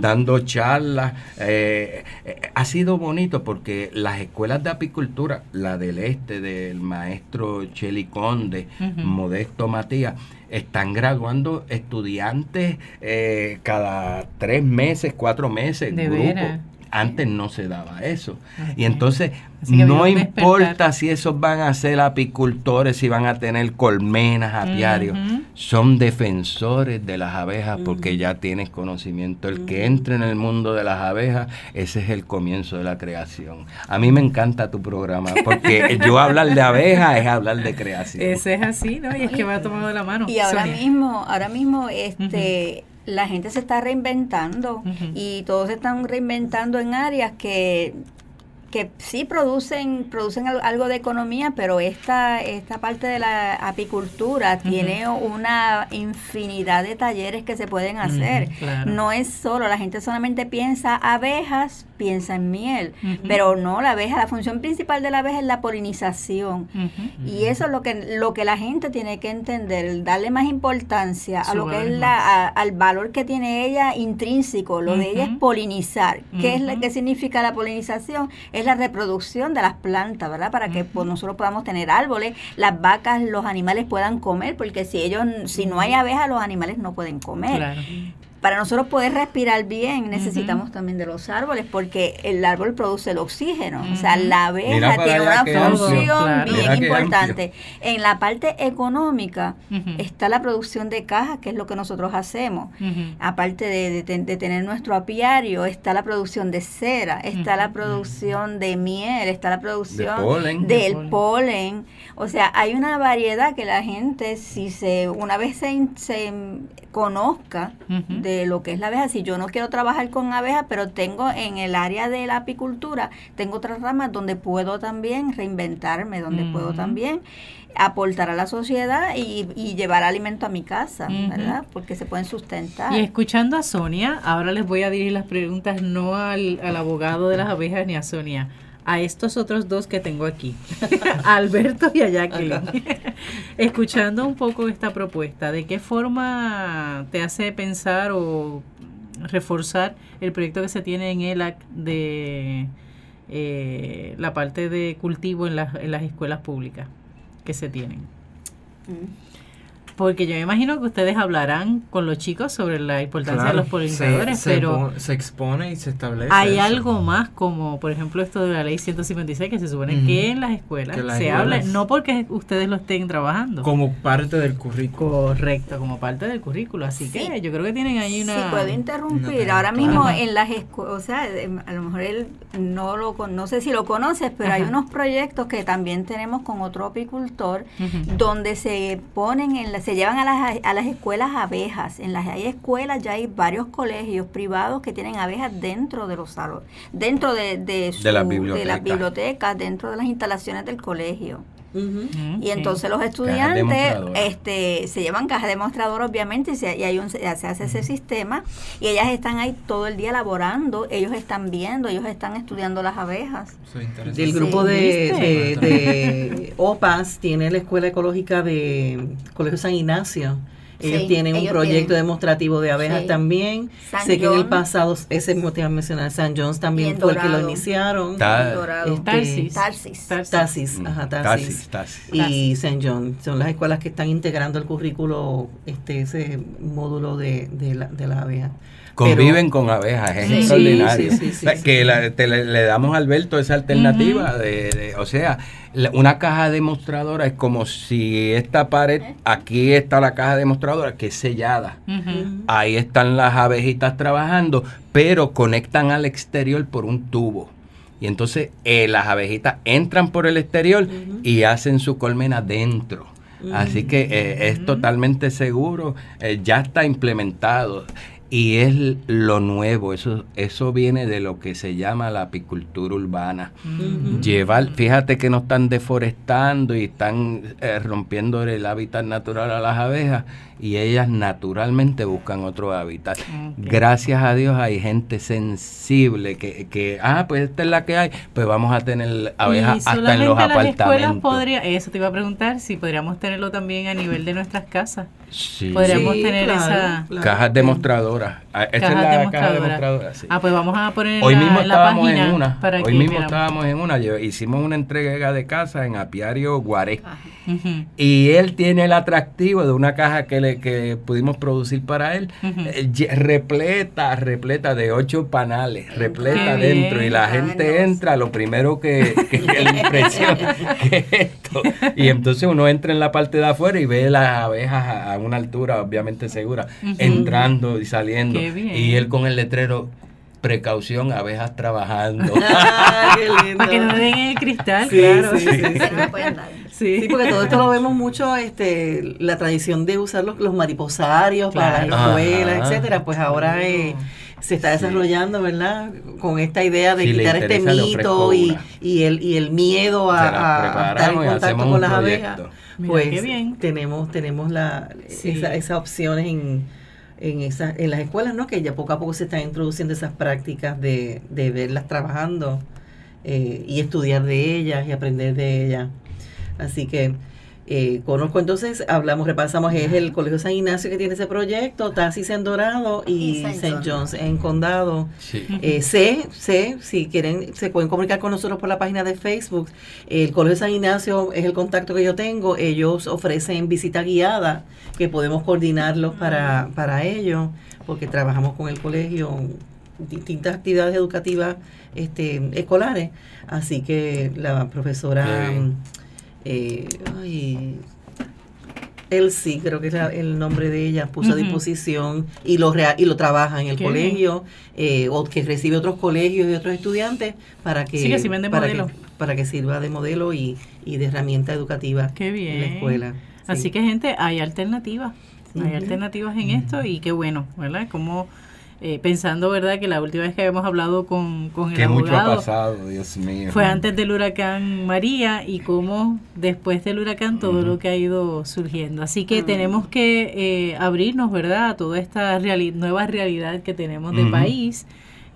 dando charlas. Eh, eh, ha sido bonito porque las escuelas de apicultura, la del este, del maestro Cheli Conde, Modesto Matías, están graduando estudiantes eh, cada tres meses, cuatro meses, grupos antes no se daba eso. Y entonces no importa si esos van a ser apicultores, si van a tener colmenas, apiarios, son defensores de las abejas porque ya tienes conocimiento. El que entre en el mundo de las abejas, ese es el comienzo de la creación. A mí me encanta tu programa porque yo hablar de abejas es hablar de creación. Ese es así, ¿no? Y es que va tomado la mano. Y ahora mismo, ahora mismo, este la gente se está reinventando y todos se están reinventando en áreas que que sí producen producen algo de economía, pero esta esta parte de la apicultura tiene una infinidad de talleres que se pueden hacer. No es solo, la gente solamente piensa abejas, piensa en miel, pero no la abeja, la función principal de la abeja es la polinización. Y eso es lo que lo que la gente tiene que entender, darle más importancia a lo que es la al valor que tiene ella intrínseco, lo de ella es polinizar. ¿Qué es lo que significa la polinización? Es la reproducción de las plantas, ¿verdad? Para que pues, nosotros podamos tener árboles, las vacas, los animales puedan comer, porque si ellos, si no hay abejas, los animales no pueden comer para nosotros poder respirar bien necesitamos también de los árboles porque el árbol produce el oxígeno. O sea, la abeja tiene una función bien importante. En la parte económica está la producción de cajas, que es lo que nosotros hacemos. Aparte de, tener nuestro apiario, está la producción de cera, está la producción de miel, está la producción del polen. O sea, hay una variedad que la gente, si se una vez se, se conozca de lo que es la abeja. Si yo no quiero trabajar con abejas, pero tengo en el área de la apicultura, tengo otras ramas donde puedo también reinventarme, donde puedo también aportar a la sociedad y, llevar alimento a mi casa, ¿verdad? Porque se pueden sustentar. Y escuchando a Sonia, ahora les voy a dirigir las preguntas no al, al abogado de las abejas ni a Sonia, a estos otros dos que tengo aquí, Alberto y a Jacqueline. Escuchando un poco esta propuesta, ¿de qué forma te hace pensar o reforzar el proyecto que se tiene en ELAC de eh, la parte de cultivo en las, en las escuelas públicas que se tienen? Mm. Porque yo me imagino que ustedes hablarán con los chicos sobre la importancia de los polinizadores, pero se expone y se establece. Hay algo más como, por ejemplo, esto de la ley 156 que se supone que en las escuelas se habla, no porque ustedes lo estén trabajando. Como parte del currículo. Correcto, como parte del currículo. Así que yo creo que tienen ahí una... Sí, puedo interrumpir. Ahora mismo en las escuelas, o sea, em, a lo mejor él no lo no sé si lo conoces, pero hay unos proyectos que también tenemos con otro apicultor donde se ponen en las se llevan a las, a las escuelas abejas. En las hay escuelas ya hay varios colegios privados que tienen abejas dentro de los salones, dentro de, de, de, la biblioteca. de las bibliotecas, dentro de las instalaciones del colegio. Y entonces los estudiantes este, se llevan caja demostrador obviamente y, se, y hay un, se hace ese sistema y ellas están ahí todo el día laborando, ellos están viendo, ellos están estudiando las abejas. El grupo de, de, OPAS tiene la Escuela Ecológica de Colegio San Ignacio ellos tienen un proyecto demostrativo de abejas también. sé que en el pasado, ese mismo te iba a mencionar, San John's también fue el que lo iniciaron. Tarsis. Tarsis. Tarsis. Ajá, Tarsis. Y San John. Son las escuelas que están integrando el currículo, este ese módulo de, de, la, de la abeja. Conviven con abejas, es extraordinario. que le, damos a Alberto esa alternativa, de, o sea, una caja demostradora es como si esta pared, aquí está la caja demostradora que es sellada. Ahí están las abejitas trabajando, pero conectan al exterior por un tubo. Y entonces eh, las abejitas entran por el exterior y hacen su colmena dentro. Así que eh, es totalmente seguro, eh, ya está implementado y es lo nuevo, eso, eso viene de lo que se llama la apicultura urbana. Llevar, fíjate que no están deforestando y están eh, rompiendo el hábitat natural a las abejas, y ellas naturalmente buscan otro hábitat. Gracias a Dios hay gente sensible que, que, ah, pues esta es la que hay, pues vamos a tener abejas hasta en los apartamentos. Podría, eso te iba a preguntar, si podríamos tenerlo también a nivel de nuestras casas. Sí. Podríamos tener esa... Cajas demostradoras demostradora. Ah, esta es la caja demostradora. Ah, pues vamos a poner Hoy mismo estábamos en una. Hoy mismo estábamos en una. Hicimos una entrega de casa en Apiario Guaré. Y él tiene el atractivo de una caja que, le, que pudimos producir para él, eh, repleta, repleta de ocho panales, repleta dentro. Y la gente entra, lo primero que, que, le impresiona que es esto. Y entonces uno entra en la parte de afuera y ve las abejas a, una altura obviamente segura, entrando y saliendo. Y él con el letrero precaución, abejas trabajando. Ah, Para que no den el cristal, claro. Sí, sí, porque todo esto lo vemos mucho, este, la tradición de usar los, mariposarios para la escuela, etcétera, pues ahora eh, se está desarrollando, ¿verdad? Con esta idea de quitar este mito y, y, el, y el miedo a, estar en contacto con las abejas. pues tenemos tenemos la, esa, esas opciones en en, esa, en las escuelas, ¿no? Que ya poco a poco se están introduciendo esas prácticas de, de verlas trabajando eh, y estudiar de ellas y aprender de ellas. Así que eh, conozco entonces, hablamos, repasamos, es el Colegio San Ignacio que tiene ese proyecto, Tasis en Dorado y, St. John's en Condado. Eh, sé, sé, si quieren, se pueden comunicar con nosotros por la página de Facebook. El Colegio San Ignacio es el contacto que yo tengo. Ellos ofrecen visita guiada, que podemos coordinarlos para, para ello, porque trabajamos con el colegio distintas actividades educativas este, escolares. Así que la profesora eh, ay, sí, creo que es el nombre de ella, puso a disposición y lo, y lo trabaja en el colegio, eh, o que recibe otros colegios y otros estudiantes para que, para, que para que sirva de modelo y, y de herramienta educativa en la escuela. Así que gente, hay alternativas, hay alternativas en esto y qué bueno, ¿verdad? Como eh, pensando, ¿verdad?, que la última vez que habíamos hablado con, con el abogado fue antes del huracán María y cómo después del huracán todo lo que ha ido surgiendo. Así que tenemos que eh, abrirnos, ¿verdad?, a toda esta nueva realidad que tenemos de país,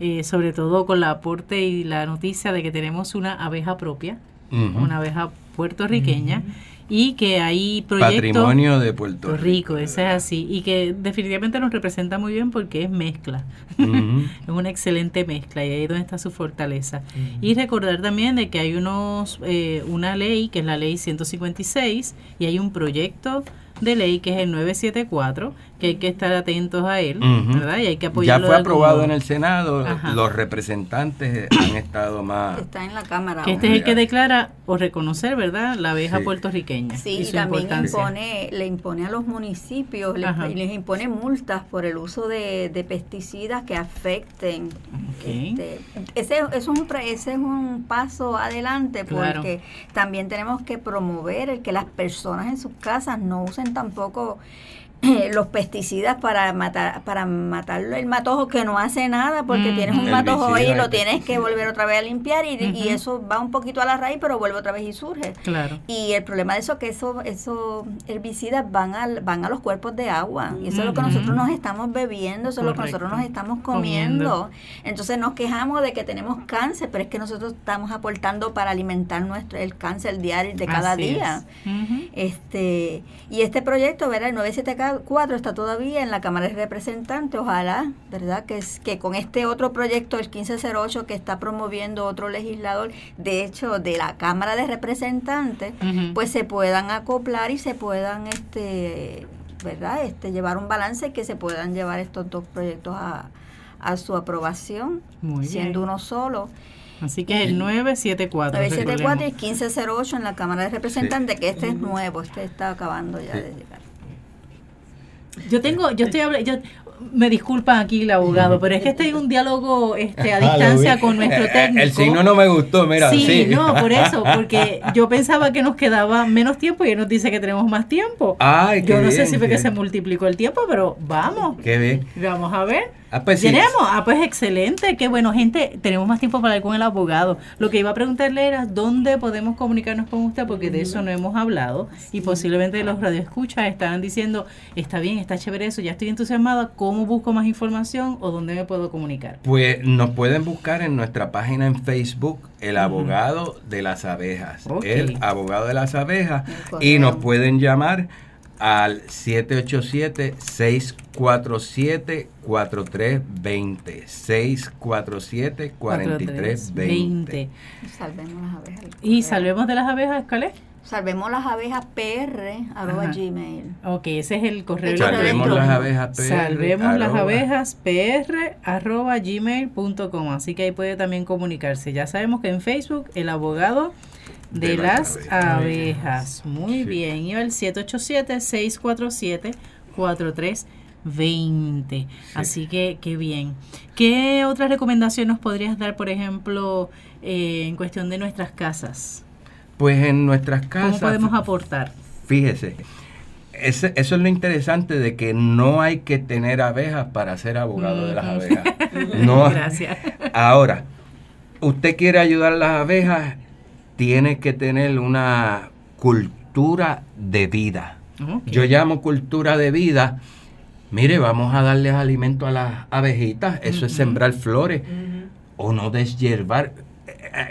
eh, sobre todo con el aporte y la noticia de que tenemos una abeja propia, una abeja puertorriqueña y que hay proyectos... Patrimonio de Puerto Rico. ese es así, y que definitivamente nos representa muy bien porque es mezcla, es una excelente mezcla y ahí es donde está su fortaleza. Y recordar también de que hay unos eh, una ley, que es la ley 156, y hay un proyecto de ley que es el 974 que hay que estar atentos a él, ¿verdad? Y hay que apoyarlo. Ya fue aprobado en el Senado, los representantes han estado más... Está en la Cámara. Que este es el que declara o reconocer, ¿verdad? La abeja puertorriqueña. Sí, y, también impone, le impone a los municipios, les, impone multas por el uso de, pesticidas que afecten. Este, ese, es un, ese es un paso adelante porque también tenemos que promover el que las personas en sus casas no usen tampoco los pesticidas para matar para matarlo. El matojo que no hace nada porque tienes un matojo ahí y lo tienes que volver otra vez a limpiar y, eso va un poquito a la raíz pero vuelve otra vez y surge. Claro. Y el problema de eso es que esos eso herbicidas van a van a los cuerpos de agua. Y eso es lo que nosotros nos estamos bebiendo eso es lo que nosotros nos estamos comiendo. entonces nos quejamos de que tenemos cáncer pero es que nosotros estamos aportando para alimentar nuestro el cáncer diario de cada día. este y este proyecto verá el 974 4 está todavía en la Cámara de Representantes, ojalá, ¿verdad? Que, es, que con este otro proyecto, el 1508, que está promoviendo otro legislador, de hecho, de la Cámara de Representantes, pues se puedan acoplar y se puedan, este, ¿verdad? Este, llevar un balance y que se puedan llevar estos dos proyectos a, a su aprobación, siendo uno solo. Así que el 974. 974 y 1508 en la Cámara de Representantes, que este es nuevo, este está acabando ya de llegar. Yo tengo, yo estoy hablando, me disculpan aquí el abogado, pero es que este es un diálogo este, a ah, distancia con nuestro técnico. El signo no me gustó, mira. Sí, no, por eso, porque yo pensaba que nos quedaba menos tiempo y él nos dice que tenemos más tiempo. Ay, yo no sé si fue que se multiplicó el tiempo, pero vamos. Qué bien. Vamos a ver. Ah, pues tenemos, ah, pues excelente, qué bueno, gente, tenemos más tiempo para hablar con el abogado. Lo que iba a preguntarle era dónde podemos comunicarnos con usted, porque de eso no hemos hablado. Y posiblemente los radioescuchas estarán diciendo, está bien, está chévere eso, ya estoy entusiasmada, ¿cómo busco más información o dónde me puedo comunicar? Pues nos pueden buscar en nuestra página en Facebook, el abogado de las abejas, el abogado de las abejas, y nos pueden llamar al 787-647-4320. 647-4320. Salvemos las abejas. ¿Y salvemos de las abejas, Calé? Salvemos las abejas PR, arroba gmail. Ok, ese es el correo Salvemos las abejas PR. Salvemos las abejas PR, arroba gmail.com. Así que ahí puede también comunicarse. Ya sabemos que en Facebook el abogado de, las, abejas. Muy bien. Y el 787-647-4320. Así que qué bien. ¿Qué otra recomendación nos podrías dar, por ejemplo, eh, en cuestión de nuestras casas? Pues en nuestras casas... ¿Cómo podemos aportar? Fíjese, eso es lo interesante de que no hay que tener abejas para ser abogado de las abejas. No, Gracias. Ahora, usted quiere ayudar a las abejas, tiene que tener una cultura de vida. Yo llamo cultura de vida. Mire, vamos a darles alimento a las abejitas. Eso es sembrar flores. O no deshiervar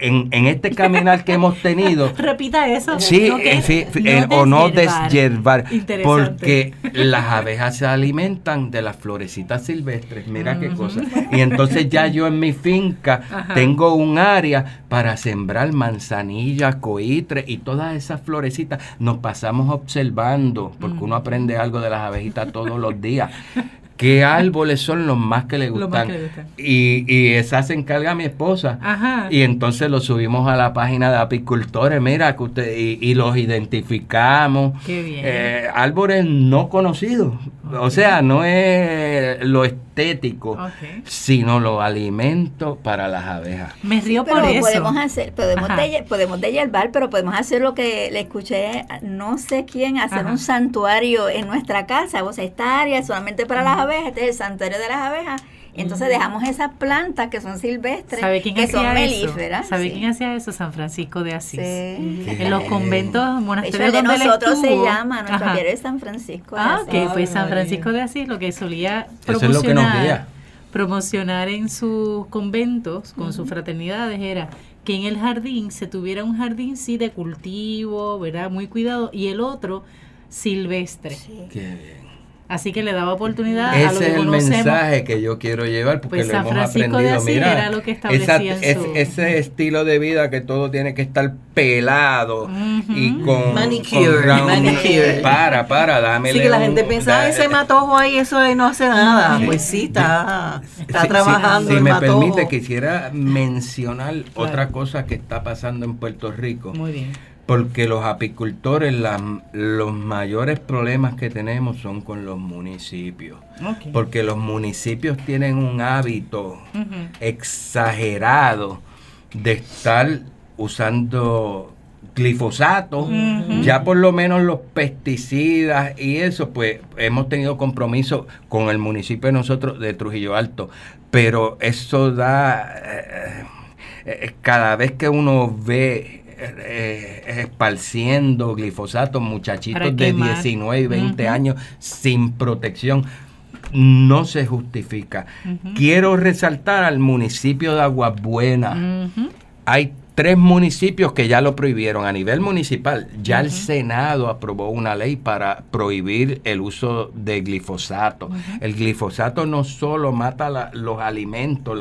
en, este caminar que hemos tenido. Repita eso. Sí, eh, o no deshiervar. Porque las abejas se alimentan de las florecitas silvestres. Mira qué cosa. Y entonces ya yo en mi finca tengo un área para sembrar manzanilla, coitre y todas esas florecitas. Nos pasamos observando, porque uno aprende algo de las abejitas todos los días qué árboles son los más que le gustan. Y, y esa se encarga mi esposa. Y entonces lo subimos a la página de apicultores, mira, que usted, y, los identificamos. Qué bien. Eh, árboles no conocidos. O sea, no es lo estético, sino los alimentos para las abejas. Me río por eso. Podemos hacer, podemos, de, podemos pero podemos hacer lo que le escuché, no sé quién, hacer un santuario en nuestra casa. O sea, esta área es solamente para las abejas, este es el santuario de las abejas entonces dejamos esas plantas que son silvestres, que son melíferas. ¿Sabe quién hacía eso? San Francisco de Asís. En los conventos, monasterios de nosotros se llama, nuestra es San Francisco de ah, Asís. Ah, que fue San Francisco de Asís lo que solía promocionar, promocionar en sus conventos, con sus fraternidades, era que en el jardín se tuviera un jardín sí de cultivo, ¿verdad? Muy cuidado, y el otro silvestre. Qué bien. Así que le daba oportunidad a lo que es el mensaje que yo quiero llevar porque pues lo hemos aprendido. Mira, lo que ese estilo de vida que todo tiene que estar pelado y con manicure, Para, para, dame. Sí, que la gente piensa, ese matojo ahí, eso no hace nada. Pues sí, está, está trabajando. Si, me permite, quisiera mencionar otra cosa que está pasando en Puerto Rico. Muy bien porque los apicultores, los mayores problemas que tenemos son con los municipios. Porque los municipios tienen un hábito exagerado de estar usando glifosato, ya por lo menos los pesticidas y eso, pues hemos tenido compromiso con el municipio de nosotros de Trujillo Alto, pero eso da, eh, eh, cada vez que uno ve eh, esparciendo glifosato, muchachitos de 19 y 20 años sin protección. No se justifica. Quiero resaltar al municipio de Aguas Buenas. Hay tres municipios que ya lo prohibieron a nivel municipal. Ya el Senado aprobó una ley para prohibir el uso de glifosato. El glifosato no solo mata los alimentos,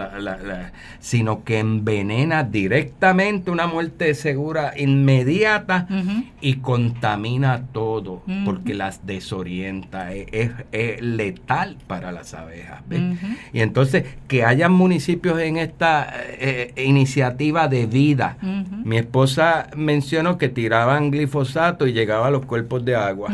sino que envenena directamente una muerte segura inmediata y contamina todo porque las desorienta. Es, letal para las abejas. Y entonces que haya municipios en esta eh, iniciativa de vida mi esposa mencionó que tiraban glifosato y llegaba a los cuerpos de agua.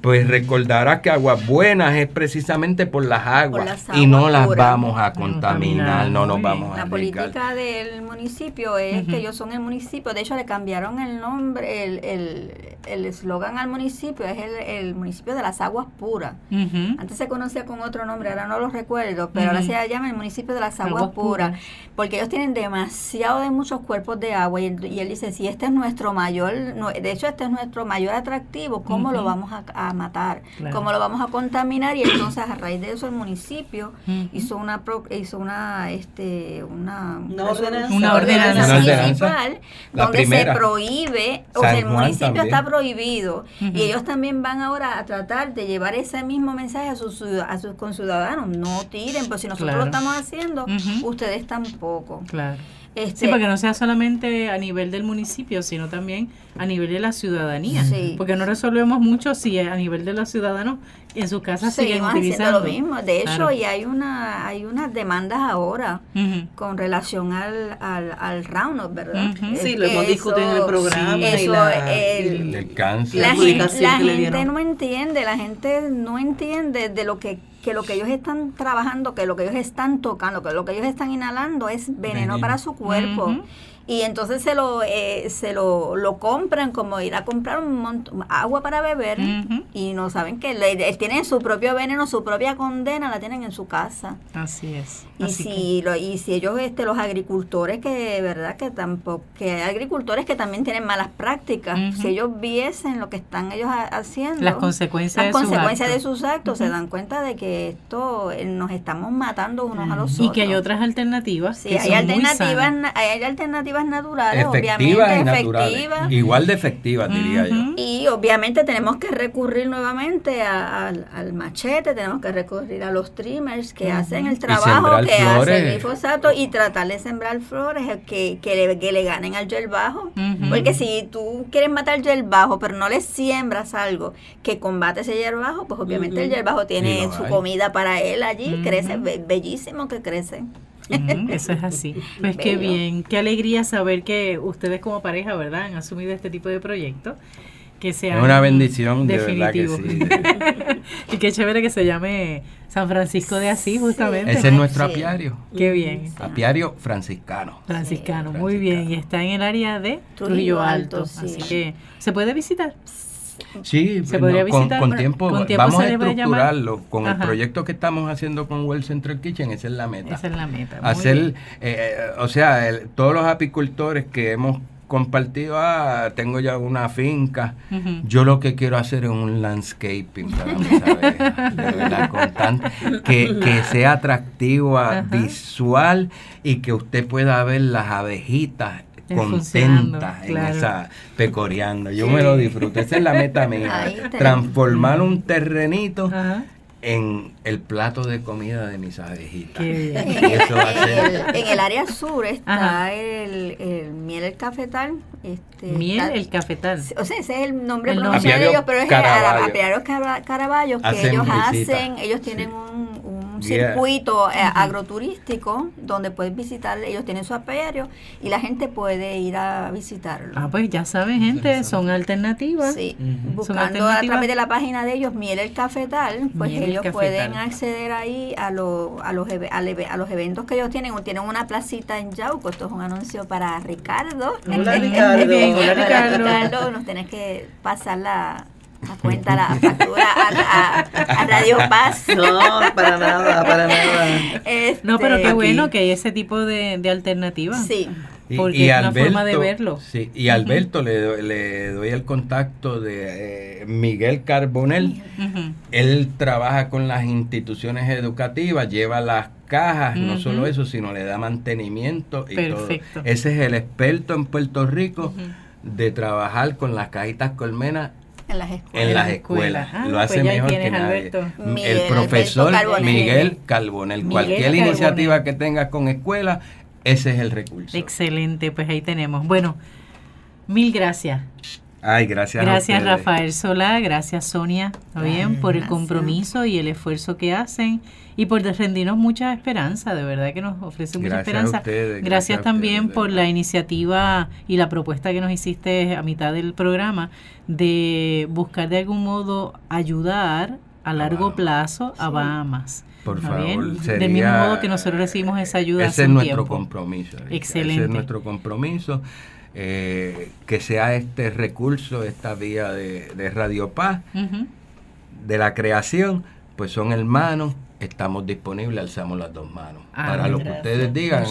Pues recordarás que Aguas Buenas es precisamente por las aguas, y no las vamos a contaminar, no nos vamos a La política del municipio es que ellos son el municipio, de hecho le cambiaron el nombre, el eslogan al municipio es el, municipio de las aguas puras. Antes se conocía con otro nombre, ahora no lo recuerdo, pero ahora se llama el municipio de las aguas, puras, porque ellos tienen demasiado de muchos cuerpos de de agua y él, dice, si este es nuestro mayor, de hecho este es nuestro mayor atractivo, ¿cómo lo vamos a, matar? ¿Cómo lo vamos a contaminar? Y entonces a raíz de eso el municipio hizo una hizo una este una, una ordenanza, municipal donde se prohíbe, o sea, el municipio está prohibido. Y ellos también van ahora a tratar de llevar ese mismo mensaje a sus a sus conciudadanos, no tiren, pues si nosotros lo estamos haciendo, ustedes tampoco. Claro. Este, sí, para que no sea solamente a nivel del municipio, sino también a nivel de la ciudadanía. Porque no resolvemos mucho si a nivel de los ciudadanos en sus casas siguen utilizando lo mismo. De hecho, y hay una hay unas demandas ahora con relación al, al, al Roundup, ¿verdad? Sí, lo hemos discutido en el programa. eso, el, cáncer. La, gente, no entiende, la gente no entiende de lo que que lo que ellos están trabajando, que lo que ellos están tocando, que lo que ellos están inhalando es veneno, para su cuerpo y entonces se lo eh, se lo, lo, compran como ir a comprar un montón, agua para beber y no saben que le, tienen su propio veneno, su propia condena la tienen en su casa. Así es. Y si lo, y si ellos este los agricultores que verdad que tampoco que hay agricultores que también tienen malas prácticas, si ellos viesen lo que están ellos haciendo, las consecuencias, de, consecuencias sus de sus actos, se dan cuenta de que esto eh, nos estamos matando unos a los otros. Y que hay otras alternativas. Sí, hay alternativas, hay alternativas naturales, efectivas obviamente Igual de efectivas, diría yo. Y obviamente tenemos que recurrir nuevamente al machete, tenemos que recurrir a los trimmers que hacen el trabajo que hace el glifosato y tratar de sembrar flores que, que, le, le ganen al gel bajo. Porque si tú quieres matar el gel bajo, pero no le siembras algo que combate ese gel bajo, pues obviamente el gel bajo tiene su comida para él allí, crece, bellísimo que crece eso es así. Pues qué bien, qué alegría saber que ustedes como pareja, ¿verdad? Han asumido este tipo de proyectos. Que sea una bendición, de verdad que sí. y qué chévere que se llame San Francisco de Asís, justamente. Ese es nuestro apiario. Qué bien. Apiario franciscano. Franciscano, muy bien. Y está en el área de Trujillo Alto. Así que, ¿se puede visitar? Sí, con, tiempo, vamos a estructurarlo con el proyecto que estamos haciendo con Well Central Kitchen, esa es la meta. Esa es la meta. Hacer, eh, eh, o sea, todos los apicultores que hemos compartido, ah, tengo ya una finca, yo lo que quiero hacer es un landscaping para mis abejas, de verdad, que, que sea atractivo, visual y que usted pueda ver las abejitas contenta en esa pecoreando. Yo me lo disfruto. Esa es la meta mía. transformar un terrenito en el plato de comida de mis abejitas. en, el, área sur está el, miel el cafetal. Este, miel el cafetal. O sea, ese es el nombre pronunciado de ellos, pero es Caraballo. el Caraballo que ellos hacen, ellos tienen un circuito eh, agroturístico donde puedes visitar, ellos tienen su apiario y la gente puede ir a visitarlo. Ah, pues ya saben, gente, son alternativas. Sí, buscando a través de la página de ellos, Miel el Cafetal, pues ellos pueden acceder ahí a, lo, a, los, a, los eventos que ellos tienen. Tienen una placita en Yauco, esto es un anuncio para Ricardo. Hola Ricardo. Hola Ricardo. Nos tenés que pasar la, a cuenta la factura a, Radio Paz. No, para nada, para nada. no, pero qué este, bueno que hay ese tipo de, de alternativas. Sí. Porque es una forma de verlo. Sí, y Alberto le, le, doy el contacto de eh, Miguel Carbonel. Él trabaja con las instituciones educativas, lleva las cajas, no solo eso, sino le da mantenimiento y Perfecto. todo. Ese es el experto en Puerto Rico de trabajar con las cajitas colmenas en las escuelas. En las escuelas. Ah, Lo hace pues mejor que nadie. el profesor Miguel Carbonel. Cualquier iniciativa que tenga con escuela, ese es el recurso. Excelente, pues ahí tenemos. Bueno, mil gracias. Ay, gracias. Gracias Rafael Solá, gracias Sonia, bien? por el compromiso y el esfuerzo que hacen y por rendirnos mucha esperanza, de verdad que nos ofrece mucha esperanza. gracias, también por la iniciativa y la propuesta que nos hiciste a mitad del programa de buscar de algún modo ayudar a largo plazo a Bahamas. Por favor, Del mismo modo que nosotros recibimos esa ayuda. Ese es nuestro compromiso. Excelente. Ese es nuestro compromiso. Eh, que sea este recurso, esta vía de, Radio Paz, de la creación, pues son hermanos estamos disponibles, alzamos las dos manos. Ah, Para lo que ustedes digan,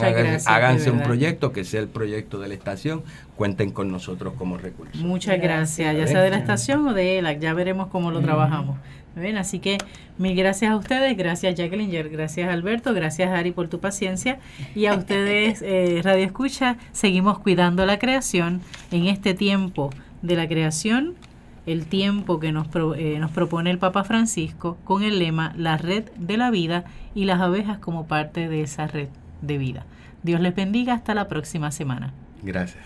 háganse un proyecto que sea el proyecto de la estación, cuenten con nosotros como recursos. Muchas gracias, ya sea de la estación o de ELAC, ya veremos cómo lo trabajamos. Así que mil gracias a ustedes, gracias Jacqueline, gracias Alberto, gracias Ari por tu paciencia y a ustedes eh, Radio Escucha, seguimos cuidando la creación en este tiempo de la creación el tiempo que nos, eh, nos propone el Papa Francisco con el lema La red de la vida y las abejas como parte de esa red de vida. Dios les bendiga hasta la próxima semana. Gracias.